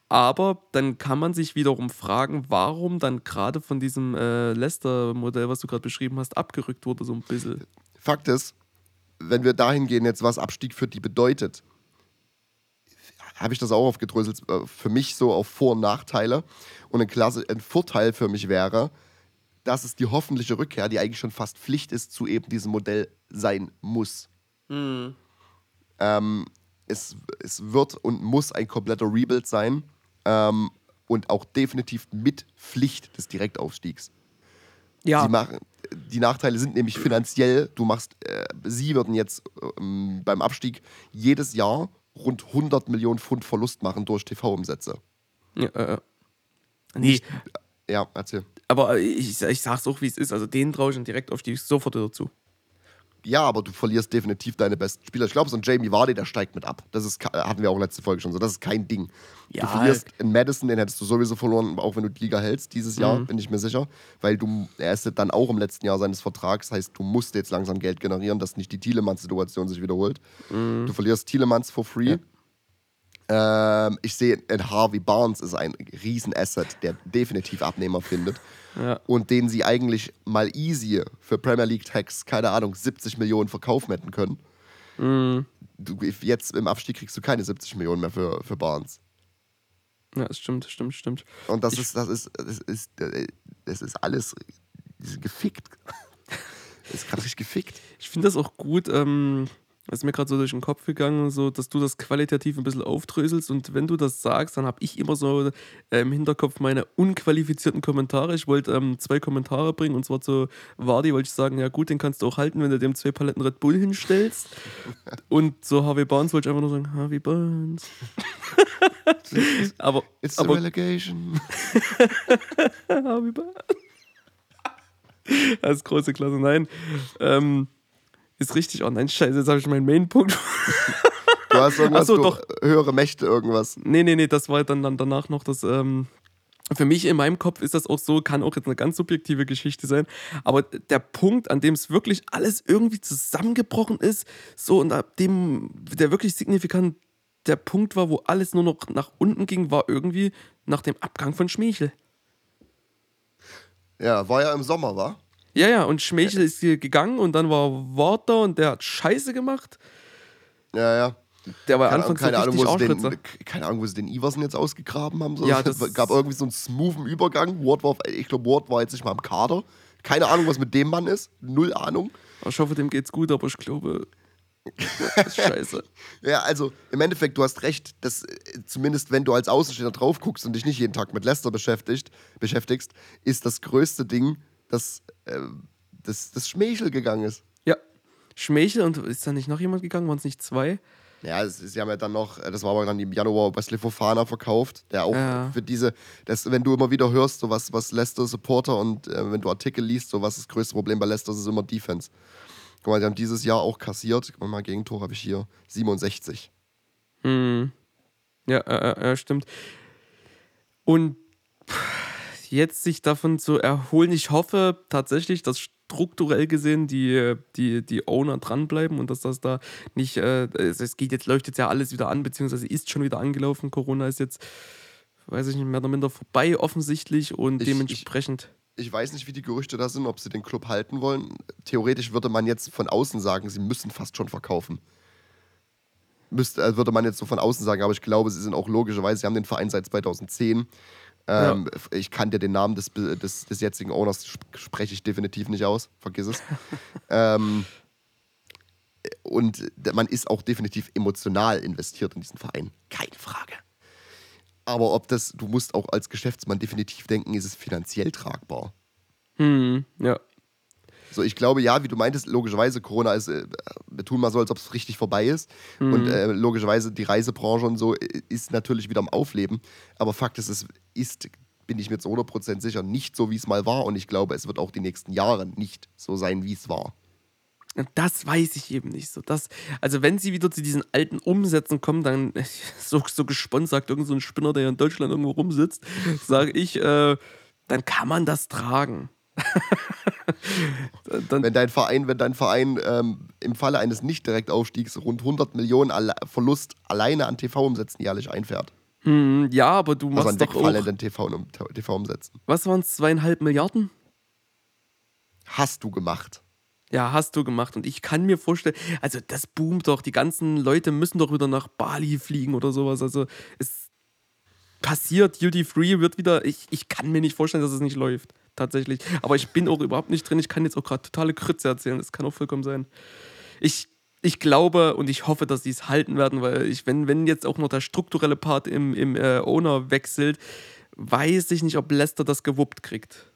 Aber dann kann man sich wiederum fragen, warum dann gerade von diesem äh, Leicester-Modell, was du gerade beschrieben hast, abgerückt wurde, so ein bisschen. Fakt ist, wenn wir dahin gehen, jetzt was Abstieg für die bedeutet, habe ich das auch aufgedröselt, äh, für mich so auf Vor- und Nachteile. Und ein, Klasse, ein Vorteil für mich wäre, dass es die hoffentliche Rückkehr, die eigentlich schon fast Pflicht ist, zu eben diesem Modell sein muss. Mhm. Ähm, es, es wird und muss ein kompletter Rebuild sein ähm, und auch definitiv mit Pflicht des Direktaufstiegs. Ja. Die, machen, die Nachteile sind nämlich finanziell, du machst, äh, sie würden jetzt ähm, beim Abstieg jedes Jahr rund 100 Millionen Pfund Verlust machen durch TV-Umsätze. Ja, äh, nee. Ja, erzähl. Aber ich, ich sag's auch, wie es ist. Also den traue ich direkt auf die sofort dazu. Ja, aber du verlierst definitiv deine besten Spieler. Ich glaube, so ein Jamie Vardy, der steigt mit ab. Das ist, hatten wir auch letzte Folge schon so. Das ist kein Ding. Ja, du verlierst in Madison, den hättest du sowieso verloren, auch wenn du die Liga hältst dieses Jahr, mhm. bin ich mir sicher. Weil du, er ist dann auch im letzten Jahr seines Vertrags. Heißt, du musst jetzt langsam Geld generieren, dass nicht die Thielemanns-Situation sich wiederholt. Mhm. Du verlierst Thielemanns for free. Ja. Ähm, ich sehe, Harvey Barnes ist ein Riesenasset, der definitiv Abnehmer findet ja. und den sie eigentlich mal easy für Premier League Tax, keine Ahnung, 70 Millionen verkaufen hätten können. Mhm. Du, jetzt im Abstieg kriegst du keine 70 Millionen mehr für, für Barnes. Ja, das stimmt, stimmt, stimmt. Und das ich ist, das ist, das ist, das ist alles gefickt. Das ist gerade richtig gefickt. Ich finde das auch gut. Ähm, ist mir gerade so durch den Kopf gegangen, so, dass du das qualitativ ein bisschen aufdröselst. Und wenn du das sagst, dann habe ich immer so äh, im Hinterkopf meine unqualifizierten Kommentare. Ich wollte ähm, zwei Kommentare bringen und zwar zu Wardi wollte ich sagen, ja gut, den kannst du auch halten, wenn du dem zwei Paletten Red Bull hinstellst. und zu Harvey Barnes wollte ich einfach nur sagen, Harvey Barnes. aber, It's aber, relegation. Harvey Barnes. Das ist große Klasse. Nein. Ähm, ist richtig. Oh nein, scheiße, jetzt habe ich meinen Main-Punkt. Du hast irgendwas, so, doch. höhere Mächte, irgendwas. Nee, nee, nee, das war dann, dann danach noch das. Ähm, für mich in meinem Kopf ist das auch so, kann auch jetzt eine ganz subjektive Geschichte sein. Aber der Punkt, an dem es wirklich alles irgendwie zusammengebrochen ist, so und ab dem, der wirklich signifikant der Punkt war, wo alles nur noch nach unten ging, war irgendwie nach dem Abgang von Schmeichel. Ja, war ja im Sommer, war? Ja, ja, und Schmeichel ist hier gegangen und dann war Wort da und der hat Scheiße gemacht. Ja, ja. Der war keine, Anfangs keine so Ahnung, wo sie den, keine Ahnung, wo sie den Iversen jetzt ausgegraben haben. So. Ja, das gab irgendwie so einen smoothen Übergang. Ward war, ich glaube, Ward war jetzt nicht mal im Kader. Keine Ahnung, was mit dem Mann ist. Null Ahnung. Ich hoffe, dem geht's gut, aber ich glaube, scheiße. ja, also im Endeffekt, du hast recht, dass zumindest wenn du als Außenstehender drauf guckst und dich nicht jeden Tag mit Leicester beschäftigt, beschäftigst, ist das größte Ding, dass äh, das, das Schmeichel gegangen ist. Ja, Schmeichel und ist da nicht noch jemand gegangen? Waren es nicht zwei? Ja, sie haben ja dann noch, äh, das war aber dann im Januar Wesley Fofana verkauft, der auch ja. für diese, das, wenn du immer wieder hörst, so was, was Leicester Supporter und äh, wenn du Artikel liest, so was das größte Problem bei Leicester ist, ist immer Defense. Guck mal, die haben dieses Jahr auch kassiert, guck mal, Gegentor habe ich hier, 67. Hm. Ja, äh, äh, stimmt. Und jetzt sich davon zu erholen. Ich hoffe tatsächlich, dass strukturell gesehen die, die, die Owner dranbleiben und dass das da nicht, äh, es geht jetzt, läuft jetzt ja alles wieder an, beziehungsweise ist schon wieder angelaufen. Corona ist jetzt, weiß ich nicht, mehr oder minder vorbei offensichtlich und ich, dementsprechend. Ich, ich weiß nicht, wie die Gerüchte da sind, ob sie den Club halten wollen. Theoretisch würde man jetzt von außen sagen, sie müssen fast schon verkaufen müsste, äh, würde man jetzt so von außen sagen, aber ich glaube, sie sind auch logischerweise, sie haben den Verein seit 2010. Ähm, ja. Ich kann dir den Namen des, des, des jetzigen Owners spreche ich definitiv nicht aus. Vergiss es. ähm, und man ist auch definitiv emotional investiert in diesen Verein. Keine Frage. Aber ob das, du musst auch als Geschäftsmann definitiv denken, ist es finanziell tragbar. Hm, ja. So, ich glaube, ja, wie du meintest, logischerweise, Corona ist, äh, wir tun mal so, als ob es richtig vorbei ist. Mhm. Und äh, logischerweise, die Reisebranche und so äh, ist natürlich wieder am Aufleben. Aber Fakt ist, es ist, bin ich mir zu 100% sicher, nicht so, wie es mal war. Und ich glaube, es wird auch die nächsten Jahre nicht so sein, wie es war. Das weiß ich eben nicht so. Das, also wenn sie wieder zu diesen alten Umsätzen kommen, dann so, so gesponnen sagt irgend so ein Spinner, der in Deutschland irgendwo rumsitzt, sage ich, äh, dann kann man das tragen. Dann, wenn dein Verein, wenn dein Verein ähm, im Falle eines Nicht-Direktaufstiegs rund 100 Millionen alle Verlust alleine an TV-Umsätzen jährlich einfährt. Hm, ja, aber du machst also an doch wegfallenden TV-Umsätzen. TV Was waren es, zweieinhalb Milliarden? Hast du gemacht. Ja, hast du gemacht. Und ich kann mir vorstellen, also das boomt doch. Die ganzen Leute müssen doch wieder nach Bali fliegen oder sowas. Also es passiert, Duty Free wird wieder. Ich, ich kann mir nicht vorstellen, dass es nicht läuft tatsächlich. Aber ich bin auch überhaupt nicht drin. Ich kann jetzt auch gerade totale Krütze erzählen. Das kann auch vollkommen sein. Ich, ich glaube und ich hoffe, dass die es halten werden, weil ich, wenn, wenn jetzt auch noch der strukturelle Part im, im äh, Owner wechselt, weiß ich nicht, ob Leicester das gewuppt kriegt.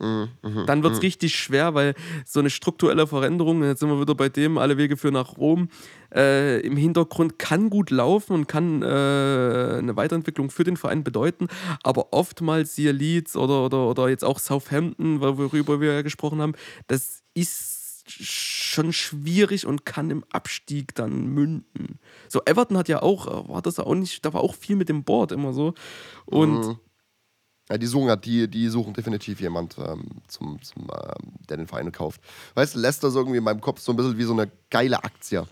Mhm, mh, dann wird es mhm. richtig schwer, weil so eine strukturelle Veränderung, jetzt sind wir wieder bei dem, alle Wege führen nach Rom, äh, im Hintergrund kann gut laufen und kann äh, eine Weiterentwicklung für den Verein bedeuten, aber oftmals hier Leeds oder, oder, oder jetzt auch Southampton, worüber wir ja gesprochen haben, das ist schon schwierig und kann im Abstieg dann münden. So, Everton hat ja auch, war das auch nicht, da war auch viel mit dem Board immer so. Und. Mhm. Ja, die suchen, die, die suchen definitiv jemand, ähm, zum, zum, ähm, der den Verein kauft. Weißt du, Leicester ist irgendwie in meinem Kopf so ein bisschen wie so eine geile Aktie.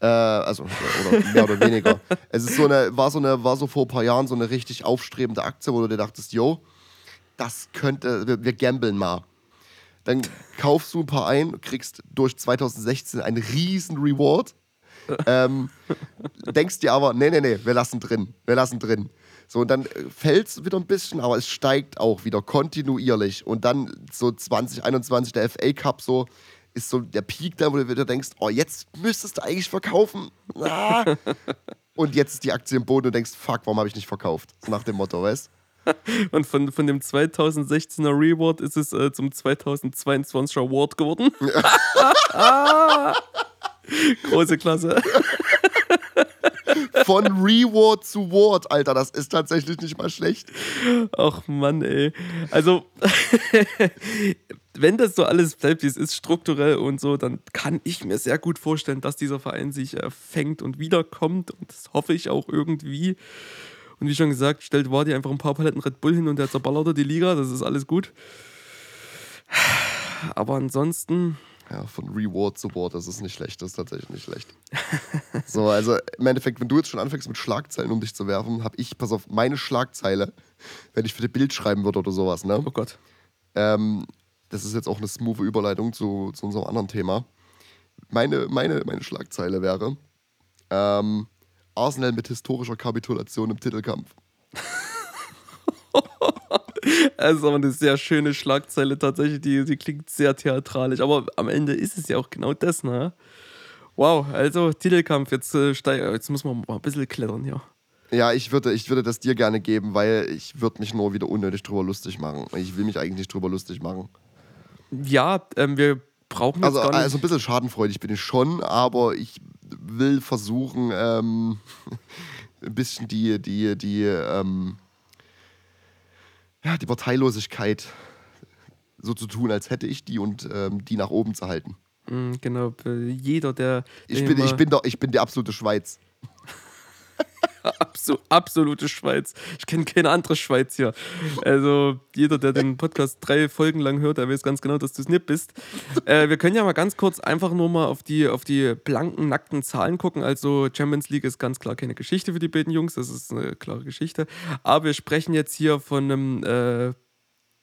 Äh, also, oder mehr oder weniger. Es ist so eine, war so eine, war so vor ein paar Jahren so eine richtig aufstrebende Aktie, wo du dir dachtest, yo, das könnte, wir, wir gambeln mal. Dann kaufst du ein paar ein, kriegst durch 2016 einen riesen Reward. ähm, denkst dir aber, nee, nee, nee, wir lassen drin, wir lassen drin. So, und dann fällt es wieder ein bisschen, aber es steigt auch wieder kontinuierlich. Und dann so 2021 der FA Cup so, ist so der Peak da, wo du wieder denkst, oh, jetzt müsstest du eigentlich verkaufen. Ah. und jetzt ist die Aktie im Boden und du denkst, fuck, warum habe ich nicht verkauft? So nach dem Motto, weißt Und von, von dem 2016er Reward ist es äh, zum 2022er Award geworden. Große Klasse. Von Reward zu Ward, Alter, das ist tatsächlich nicht mal schlecht. Ach Mann, ey. Also, wenn das so alles bleibt, wie es ist, strukturell und so, dann kann ich mir sehr gut vorstellen, dass dieser Verein sich äh, fängt und wiederkommt. Und das hoffe ich auch irgendwie. Und wie schon gesagt, stellt Wadi einfach ein paar Paletten Red Bull hin und der zerballert die Liga. Das ist alles gut. Aber ansonsten. Ja, von Reward Ward, das ist nicht schlecht. Das ist tatsächlich nicht schlecht. so, also im Endeffekt, wenn du jetzt schon anfängst mit Schlagzeilen um dich zu werfen, habe ich, pass auf, meine Schlagzeile, wenn ich für die Bild schreiben würde oder sowas, ne? Oh Gott. Ähm, das ist jetzt auch eine smooth Überleitung zu, zu unserem anderen Thema. Meine, meine, meine Schlagzeile wäre, ähm, Arsenal mit historischer Kapitulation im Titelkampf. Das ist aber eine sehr schöne Schlagzeile tatsächlich, die, die klingt sehr theatralisch. Aber am Ende ist es ja auch genau das, ne? Wow, also Titelkampf, jetzt, äh, jetzt muss man mal ein bisschen klettern hier. Ja, ich würde, ich würde das dir gerne geben, weil ich würde mich nur wieder unnötig drüber lustig machen. Ich will mich eigentlich nicht drüber lustig machen. Ja, ähm, wir brauchen jetzt also. Also ein bisschen schadenfreudig bin ich schon, aber ich will versuchen, ähm, ein bisschen die, die, die, ähm, ja, die Parteilosigkeit so zu tun, als hätte ich die und ähm, die nach oben zu halten. Mm, genau, jeder, der. Ich bin, ich bin, doch, ich bin die absolute Schweiz. Absu absolute Schweiz. Ich kenne keine andere Schweiz hier. Also jeder, der den Podcast drei Folgen lang hört, der weiß ganz genau, dass du es nicht bist. Äh, wir können ja mal ganz kurz einfach nur mal auf die, auf die blanken, nackten Zahlen gucken. Also Champions League ist ganz klar keine Geschichte für die beiden Jungs, das ist eine klare Geschichte. Aber wir sprechen jetzt hier von einem äh,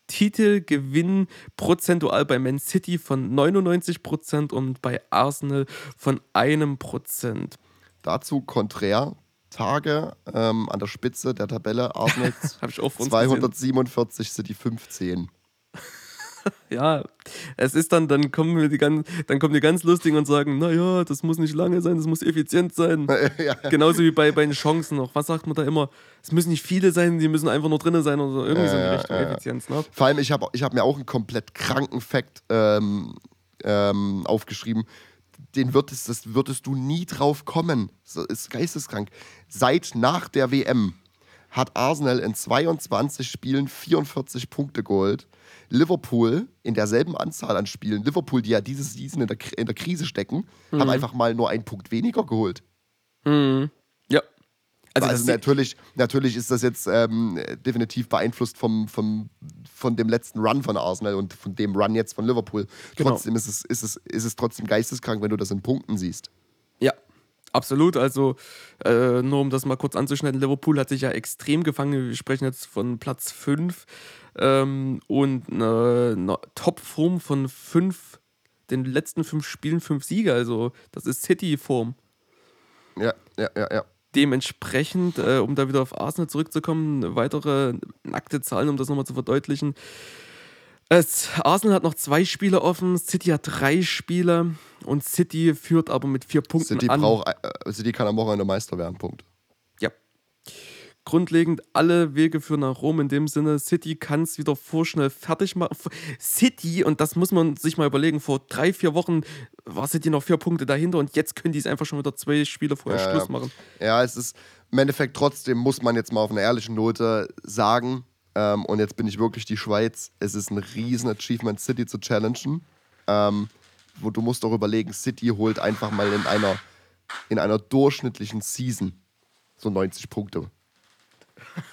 Titelgewinn prozentual bei Man City von 99% und bei Arsenal von einem Prozent. Dazu konträr Tage ähm, an der Spitze der Tabelle. Arsenal 247 sind die 15. ja, es ist dann, dann kommen wir die ganz, dann kommen die ganz lustigen und sagen, naja, das muss nicht lange sein, das muss effizient sein. ja. Genauso wie bei, bei den Chancen noch. Was sagt man da immer? Es müssen nicht viele sein, die müssen einfach nur drinnen sein oder irgendwie äh, so in Richtung äh, Effizienz. Ne? Vor allem, ich habe ich hab mir auch einen komplett kranken Fact ähm, ähm, aufgeschrieben den würdest, das würdest du nie drauf kommen. Das ist geisteskrank. Seit nach der WM hat Arsenal in 22 Spielen 44 Punkte geholt. Liverpool in derselben Anzahl an Spielen, Liverpool, die ja dieses Season in der, in der Krise stecken, mhm. haben einfach mal nur einen Punkt weniger geholt. Mhm. Also, also natürlich, natürlich ist das jetzt ähm, definitiv beeinflusst vom, vom, von dem letzten Run von Arsenal und von dem Run jetzt von Liverpool. Genau. Trotzdem ist es, ist, es, ist es trotzdem geisteskrank, wenn du das in Punkten siehst. Ja, Absolut, also äh, nur um das mal kurz anzuschneiden, Liverpool hat sich ja extrem gefangen. Wir sprechen jetzt von Platz 5 ähm, und eine, eine Topform von 5, den letzten fünf Spielen fünf Siege. Also das ist City-Form. Ja, ja, ja, ja. Dementsprechend, äh, um da wieder auf Arsenal zurückzukommen, weitere nackte Zahlen, um das nochmal zu verdeutlichen. Es, Arsenal hat noch zwei Spiele offen, City hat drei Spiele und City führt aber mit vier Punkten City an. Braucht, äh, City kann am Wochenende Meister werden, Punkt grundlegend alle Wege führen nach Rom. In dem Sinne, City kann es wieder vorschnell fertig machen. City, und das muss man sich mal überlegen, vor drei, vier Wochen war City noch vier Punkte dahinter und jetzt können die es einfach schon wieder zwei Spiele vorher ja, Schluss machen. Ja, es ist im Endeffekt trotzdem, muss man jetzt mal auf einer ehrlichen Note sagen, ähm, und jetzt bin ich wirklich die Schweiz, es ist ein riesen Achievement, City zu challengen. Ähm, wo du musst doch überlegen, City holt einfach mal in einer, in einer durchschnittlichen Season so 90 Punkte.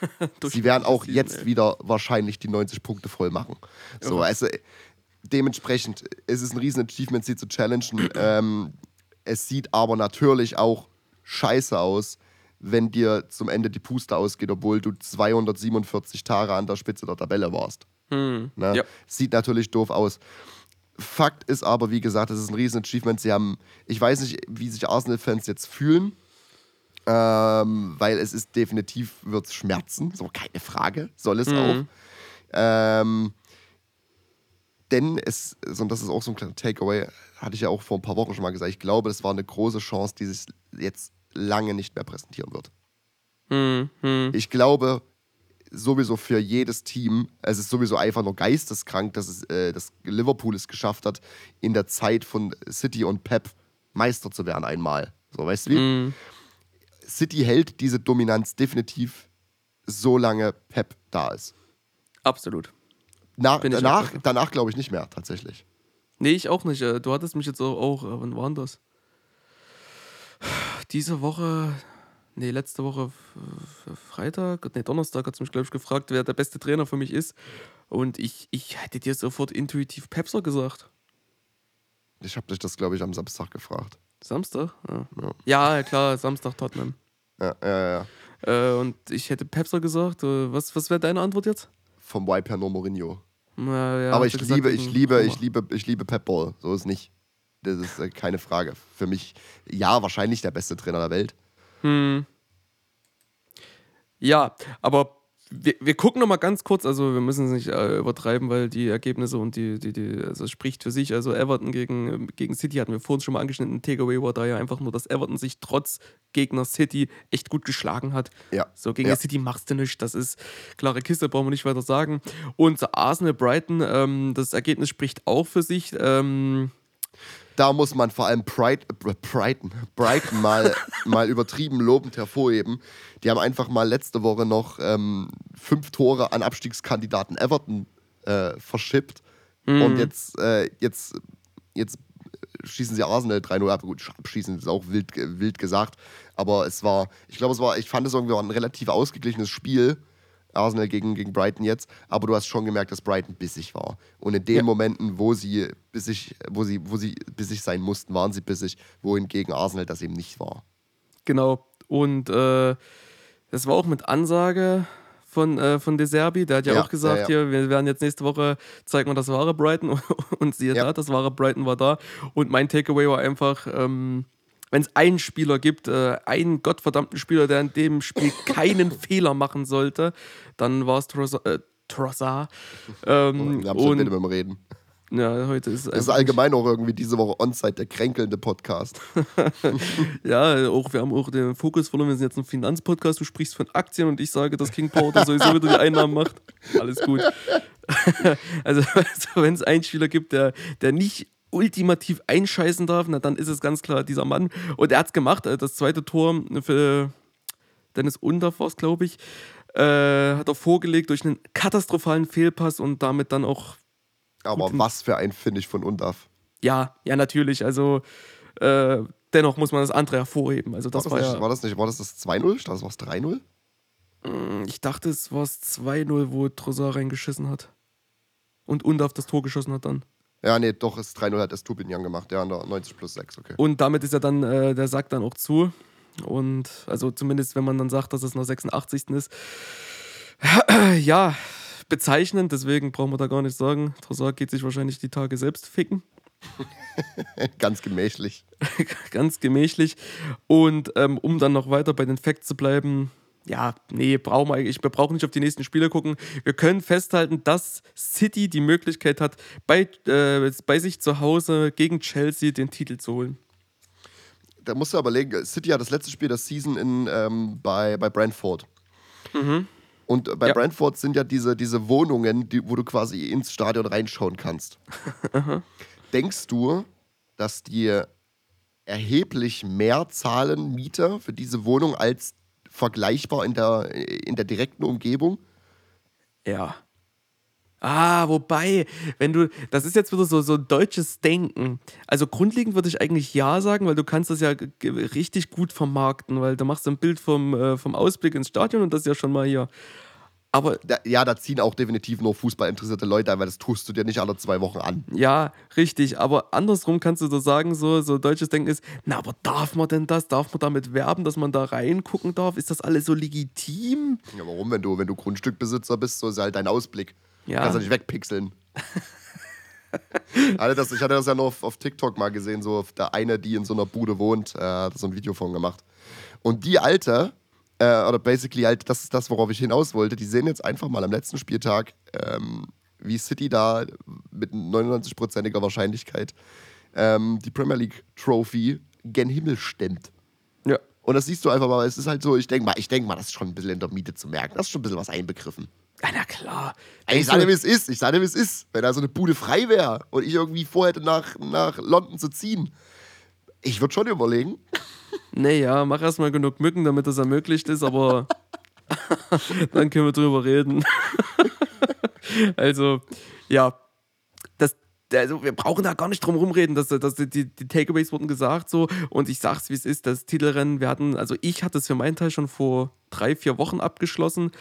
Sie werden auch Season, jetzt ey. wieder wahrscheinlich die 90 Punkte voll machen. So, okay. also dementsprechend es ist ein riesen Achievement, sie zu challengen. ähm, es sieht aber natürlich auch scheiße aus, wenn dir zum Ende die Puste ausgeht, obwohl du 247 Tage an der Spitze der Tabelle warst. Hm. Ne? Ja. Sieht natürlich doof aus. Fakt ist aber, wie gesagt, es ist ein riesen Achievement. Sie haben, ich weiß nicht, wie sich Arsenal-Fans jetzt fühlen, ähm, weil es ist definitiv, wird schmerzen, so keine Frage, soll es mhm. auch. Ähm, denn es, und das ist auch so ein kleiner Takeaway, hatte ich ja auch vor ein paar Wochen schon mal gesagt, ich glaube, das war eine große Chance, die sich jetzt lange nicht mehr präsentieren wird. Mhm. Ich glaube, sowieso für jedes Team, es ist sowieso einfach nur geisteskrank, dass es äh, dass Liverpool es geschafft hat, in der Zeit von City und Pep Meister zu werden einmal. So, weißt du wie? Mhm. City hält diese Dominanz definitiv, solange Pep da ist. Absolut. Na, danach danach glaube ich nicht mehr, tatsächlich. Nee, ich auch nicht. Äh, du hattest mich jetzt auch, auch äh, wann war das? Diese Woche, nee, letzte Woche Freitag, nee, Donnerstag hat du mich, glaube ich, gefragt, wer der beste Trainer für mich ist. Und ich, ich hätte dir sofort intuitiv Pepser gesagt. Ich habe dich das, glaube ich, am Samstag gefragt. Samstag? Ja, ja. ja klar, Samstag Tottenham. Ja, ja, ja. Äh, und ich hätte Pepser gesagt. Äh, was, was wäre deine Antwort jetzt? Vom Wipe her nur Mourinho. Ja, ja, Aber ich gesagt, liebe, ich liebe, ich liebe, ich liebe Pep Ball. So ist nicht. Das ist äh, keine Frage. Für mich, ja, wahrscheinlich der beste Trainer der Welt. Hm. Ja, aber wir, wir gucken noch mal ganz kurz, also wir müssen es nicht äh, übertreiben, weil die Ergebnisse und die, die, die, also es spricht für sich. Also Everton gegen, gegen City hatten wir vorhin schon mal angeschnitten. Takeaway war da ja einfach nur, dass Everton sich trotz Gegner City echt gut geschlagen hat. Ja. So gegen ja. City machst du nichts. Das ist klare Kiste, brauchen wir nicht weiter sagen. Und Arsenal Brighton, ähm, das Ergebnis spricht auch für sich. Ähm, da muss man vor allem Bright, Brighton, Brighton mal, mal übertrieben lobend hervorheben. Die haben einfach mal letzte Woche noch ähm, fünf Tore an Abstiegskandidaten Everton äh, verschippt. Mhm. Und jetzt, äh, jetzt, jetzt schießen sie Arsenal 3-0 ab. Gut, abschießen ist auch wild, wild gesagt. Aber es war, ich glaube, es war, ich fand es irgendwie ein relativ ausgeglichenes Spiel. Arsenal gegen, gegen Brighton jetzt, aber du hast schon gemerkt, dass Brighton bissig war. Und in den ja. Momenten, wo sie bissig, wo sie, wo sie bissig sein mussten, waren sie bissig, wohingegen Arsenal das eben nicht war. Genau. Und äh, das war auch mit Ansage von, äh, von De Serbi. Der hat ja, ja auch gesagt, ja, hier, wir werden jetzt nächste Woche zeigen wir das wahre Brighton und siehe da, das wahre Brighton war da. Und mein Takeaway war einfach, ähm, wenn es einen Spieler gibt, äh, einen gottverdammten Spieler, der in dem Spiel keinen Fehler machen sollte, dann war es Trossard. Äh, ähm, Wir haben schon mit dem Reden. Ja, heute ist. Das ist allgemein auch irgendwie diese Woche On-Site der kränkelnde Podcast. ja, auch wir haben auch den Fokus verloren. Wir sind jetzt ein Finanzpodcast. Du sprichst von Aktien und ich sage, dass King Power sowieso wieder die Einnahmen macht. Alles gut. also, also wenn es einen Spieler gibt, der, der nicht ultimativ einscheißen darf, na, dann ist es ganz klar dieser Mann. Und er hat es gemacht. Äh, das zweite Tor für Dennis Unterf war glaube ich, äh, hat er vorgelegt durch einen katastrophalen Fehlpass und damit dann auch. Aber was für ein Finish von Unterf. Ja, ja, natürlich. Also äh, dennoch muss man das andere hervorheben. Also das war, das war, ja, war das nicht, war das das 2-0? Das war es 3-0? Ich dachte, es war es 2-0, wo Trossard reingeschissen hat. Und Undaf das Tor geschossen hat dann. Ja, nee, doch, ist 3-0 hat Estupinian gemacht, ja, 90 plus 6, okay. Und damit ist ja dann äh, der Sack dann auch zu. Und also zumindest, wenn man dann sagt, dass es nach 86. ist. ja, bezeichnend, deswegen brauchen wir da gar nicht sagen. Trossard geht sich wahrscheinlich die Tage selbst ficken. Ganz gemächlich. Ganz gemächlich. Und ähm, um dann noch weiter bei den Facts zu bleiben, ja, nee, brauchen wir eigentlich, wir brauchen nicht auf die nächsten Spiele gucken. Wir können festhalten, dass City die Möglichkeit hat, bei, äh, bei sich zu Hause gegen Chelsea den Titel zu holen. Da musst du aber überlegen, City hat das letzte Spiel der Season in, ähm, bei, bei Brentford. Mhm. Und bei ja. Brentford sind ja diese, diese Wohnungen, die, wo du quasi ins Stadion reinschauen kannst. Denkst du, dass die erheblich mehr zahlen Mieter für diese Wohnung als vergleichbar in der, in der direkten Umgebung? Ja. Ah, wobei, wenn du, das ist jetzt wieder so, so deutsches Denken. Also grundlegend würde ich eigentlich ja sagen, weil du kannst das ja richtig gut vermarkten, weil da machst du ein Bild vom, äh, vom Ausblick ins Stadion und das ist ja schon mal hier. Aber ja, da ziehen auch definitiv nur Fußballinteressierte Leute ein, weil das tust du dir nicht alle zwei Wochen an. Ja, richtig. Aber andersrum kannst du so sagen, so, so deutsches Denken ist, na, aber darf man denn das? Darf man damit werben, dass man da reingucken darf? Ist das alles so legitim? Ja, warum? Wenn du, wenn du Grundstückbesitzer bist, so ist halt dein Ausblick. Ja. Kannst du nicht wegpixeln. ich hatte das ja noch auf, auf, TikTok mal gesehen, so der eine, die in so einer Bude wohnt, äh, hat so ein Video von gemacht. Und die alte, äh, oder basically halt, das ist das, worauf ich hinaus wollte, die sehen jetzt einfach mal am letzten Spieltag, ähm, wie City da mit 99%iger Wahrscheinlichkeit ähm, die Premier League Trophy gen Himmel stemmt. Ja. Und das siehst du einfach mal, es ist halt so, ich denke mal, ich denke mal, das ist schon ein bisschen in der Miete zu merken. Das ist schon ein bisschen was einbegriffen. Ja, na klar. Ey, ich sage dir, wie es ist. Ich sage dir, wie es ist. Wenn da so eine Bude frei wäre und ich irgendwie vorhätte, nach, nach London zu ziehen, ich würde schon überlegen. Naja, mach erstmal genug Mücken, damit das ermöglicht ist, aber dann können wir drüber reden. also, ja, das, also wir brauchen da gar nicht drum rumreden, dass, dass die, die Takeaways wurden gesagt so und ich sag's wie es ist, das Titelrennen, wir hatten, also ich hatte es für meinen Teil schon vor drei, vier Wochen abgeschlossen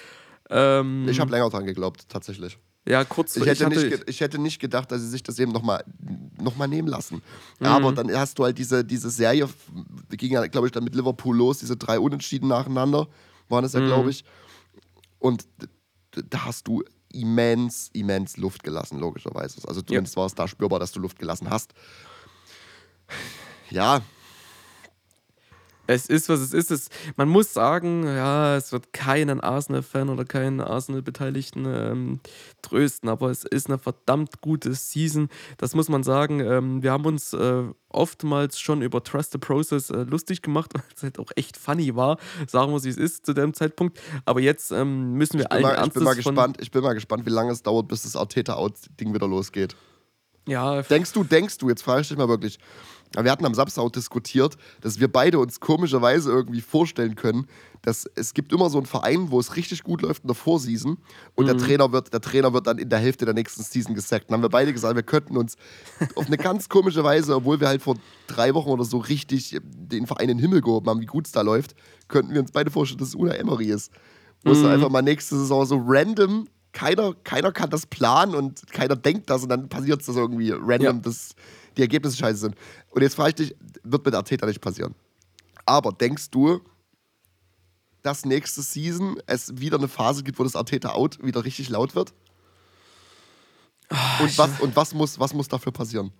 ähm, ich habe länger dran geglaubt, tatsächlich. Ja, kurz ich hätte, ich, nicht, ich hätte nicht gedacht, dass sie sich das eben nochmal noch mal nehmen lassen. Mhm. Aber dann hast du halt diese, diese Serie, die ging ja, glaube ich, dann mit Liverpool los, diese drei Unentschieden nacheinander, waren es ja, mhm. glaube ich. Und da hast du immens, immens Luft gelassen, logischerweise. Also zumindest ja. war es da spürbar, dass du Luft gelassen hast. Ja, es ist, was es ist. Es, man muss sagen, ja, es wird keinen Arsenal-Fan oder keinen Arsenal-Beteiligten ähm, trösten, aber es ist eine verdammt gute Season. Das muss man sagen. Ähm, wir haben uns äh, oftmals schon über Trust the Process äh, lustig gemacht, weil es halt auch echt funny war. Sagen wir, wie es ist zu dem Zeitpunkt. Aber jetzt ähm, müssen wir allen mal, ich bin mal gespannt, Ich bin mal gespannt, wie lange es dauert, bis das Arteta-Out-Ding wieder losgeht. Ja. Denkst du, denkst du, jetzt frage ich dich mal wirklich, wir hatten am Samstag auch diskutiert, dass wir beide uns komischerweise irgendwie vorstellen können, dass es gibt immer so einen Verein, wo es richtig gut läuft in der Vorseason und mhm. der, Trainer wird, der Trainer wird dann in der Hälfte der nächsten Season gesackt. Dann haben wir beide gesagt, wir könnten uns auf eine ganz komische Weise, obwohl wir halt vor drei Wochen oder so richtig den Verein in den Himmel gehoben haben, wie gut es da läuft, könnten wir uns beide vorstellen, dass es Una Emery ist. Wo mhm. einfach mal nächste Saison so random keiner, keiner kann das planen und keiner denkt das und dann passiert es das irgendwie random. Ja. Das, die Ergebnisse scheiße sind. Und jetzt frage ich dich, wird mit Arteta nicht passieren. Aber denkst du, dass nächste Season es wieder eine Phase gibt, wo das Arteta out wieder richtig laut wird? Oh, und was, und was, muss, was muss dafür passieren?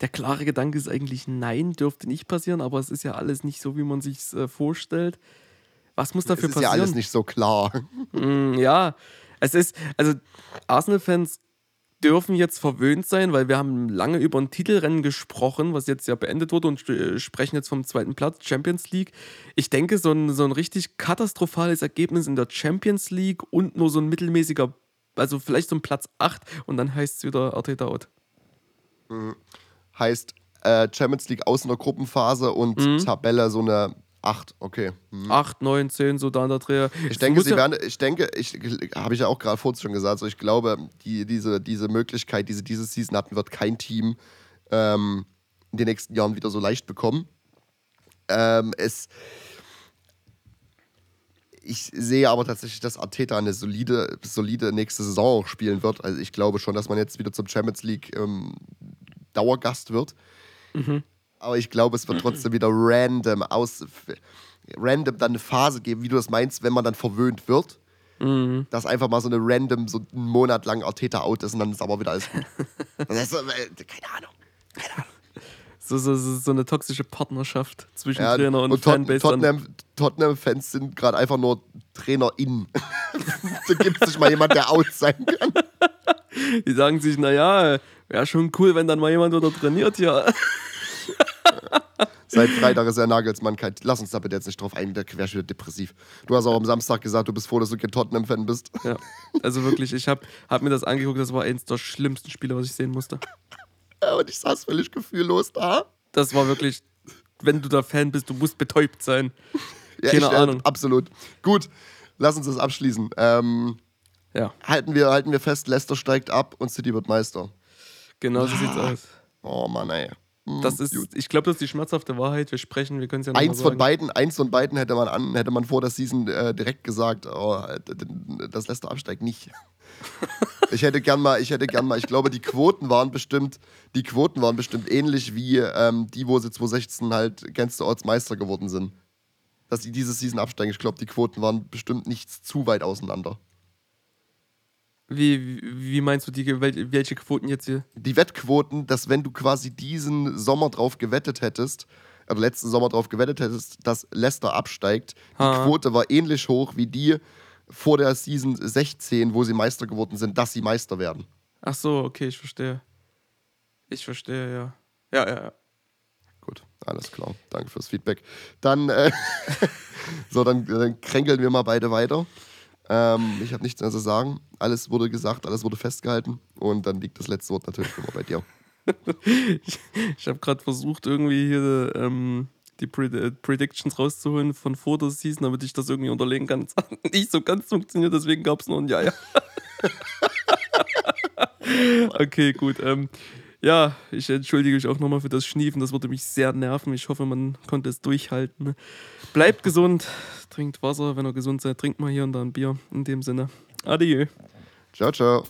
Der klare Gedanke ist eigentlich, nein, dürfte nicht passieren, aber es ist ja alles nicht so, wie man sich äh, vorstellt. Was muss dafür passieren? Es ist ja alles nicht so klar. Mm, ja, es ist, also Arsenal-Fans dürfen jetzt verwöhnt sein, weil wir haben lange über ein Titelrennen gesprochen, was jetzt ja beendet wurde und äh, sprechen jetzt vom zweiten Platz, Champions League. Ich denke, so ein, so ein richtig katastrophales Ergebnis in der Champions League und nur so ein mittelmäßiger, also vielleicht so ein Platz 8 und dann heißt es wieder Arteta out. Mhm. Heißt äh, Champions League aus in der Gruppenphase und mhm. Tabelle so eine Acht, okay. Hm. Acht, neun, zehn, so da an der Dreher. Ich denke, sie ja werden, ich denke, ich habe ich ja auch gerade vorhin schon gesagt, so ich glaube, die, diese, diese Möglichkeit, die sie diese Season hatten, wird kein Team ähm, in den nächsten Jahren wieder so leicht bekommen. Ähm, es, ich sehe aber tatsächlich, dass Arteta eine solide, solide nächste Saison spielen wird. Also ich glaube schon, dass man jetzt wieder zum Champions League ähm, Dauergast wird. Mhm. Aber ich glaube, es wird trotzdem wieder random aus random dann eine Phase geben, wie du das meinst, wenn man dann verwöhnt wird. Mhm. Dass einfach mal so eine random, so einen Monat lang Arteta out ist und dann ist aber wieder alles gut. ist äh, keine Ahnung. Keine Ahnung. So, so, so, so eine toxische Partnerschaft zwischen ja, Trainer und, und Fanbase. Tottenham, Tottenham-Fans sind gerade einfach nur TrainerInnen. da gibt es nicht mal jemand, der out sein kann. Die sagen sich, naja, wäre schon cool, wenn dann mal jemand wieder trainiert hier. Seit Freitag ist er Nagelsmann kein. Lass uns da bitte jetzt nicht drauf ein, der wärst wieder depressiv. Du hast auch am Samstag gesagt, du bist froh, dass du kein Tottenham-Fan bist. Ja, also wirklich, ich habe hab mir das angeguckt, das war eins der schlimmsten Spiele, was ich sehen musste. Ja, und ich saß völlig gefühllos da. Das war wirklich, wenn du da Fan bist, du musst betäubt sein. Ja, Keine ich, äh, Ahnung. Äh, absolut. Gut, lass uns das abschließen. Ähm, Ja. Halten wir, halten wir fest, Leicester steigt ab und City wird Meister. Genau so sieht's aus. Oh Mann, ey. Hm, Das ist, gut. ich glaube, das ist die schmerzhafte Wahrheit. Wir sprechen, wir können es ja noch Eins von beiden, eins von beiden hätte man an, hätte man vor der Season äh, direkt gesagt, oh, das Leicester absteigt nicht. ich hätte gern mal, ich hätte gern mal, ich glaube, die Quoten waren bestimmt, die Quoten waren bestimmt ähnlich wie ähm, die, wo sie 2016 halt against the odds Meister geworden sind. Dass die diese Season absteigen. Ich glaube, die Quoten waren bestimmt nicht zu weit auseinander. Wie, wie meinst du die, wel- welche Quoten jetzt hier? die Wettquoten, dass wenn du quasi diesen Sommer drauf gewettet hättest, oder letzten Sommer drauf gewettet hättest, dass Leicester absteigt, die Ha. Quote war ähnlich hoch wie die vor der Season 16, wo sie Meister geworden sind, dass sie Meister werden. Ach so, okay, ich verstehe. Ich verstehe, ja. Ja, ja, ja. Gut, alles klar. Danke fürs Feedback. Dann, äh, so, dann, dann kränkeln wir mal beide weiter. Ähm, ich habe nichts mehr zu sagen. Alles wurde gesagt, alles wurde festgehalten. Und dann liegt das letzte Wort natürlich immer bei dir. Ich, ich habe gerade versucht, irgendwie hier ähm, die Pred äh, Predictions rauszuholen von vor der Season, damit ich das irgendwie unterlegen kann. Das hat nicht so ganz funktioniert, deswegen gab es nur ein Ja, ja. okay, gut. Ähm, ja, ich entschuldige mich auch nochmal für das Schniefen. Das würde mich sehr nerven. Ich hoffe, man konnte es durchhalten. Bleibt gesund, trinkt Wasser. Wenn ihr gesund seid, trinkt mal hier und da ein Bier. In dem Sinne, adieu. Ciao, ciao.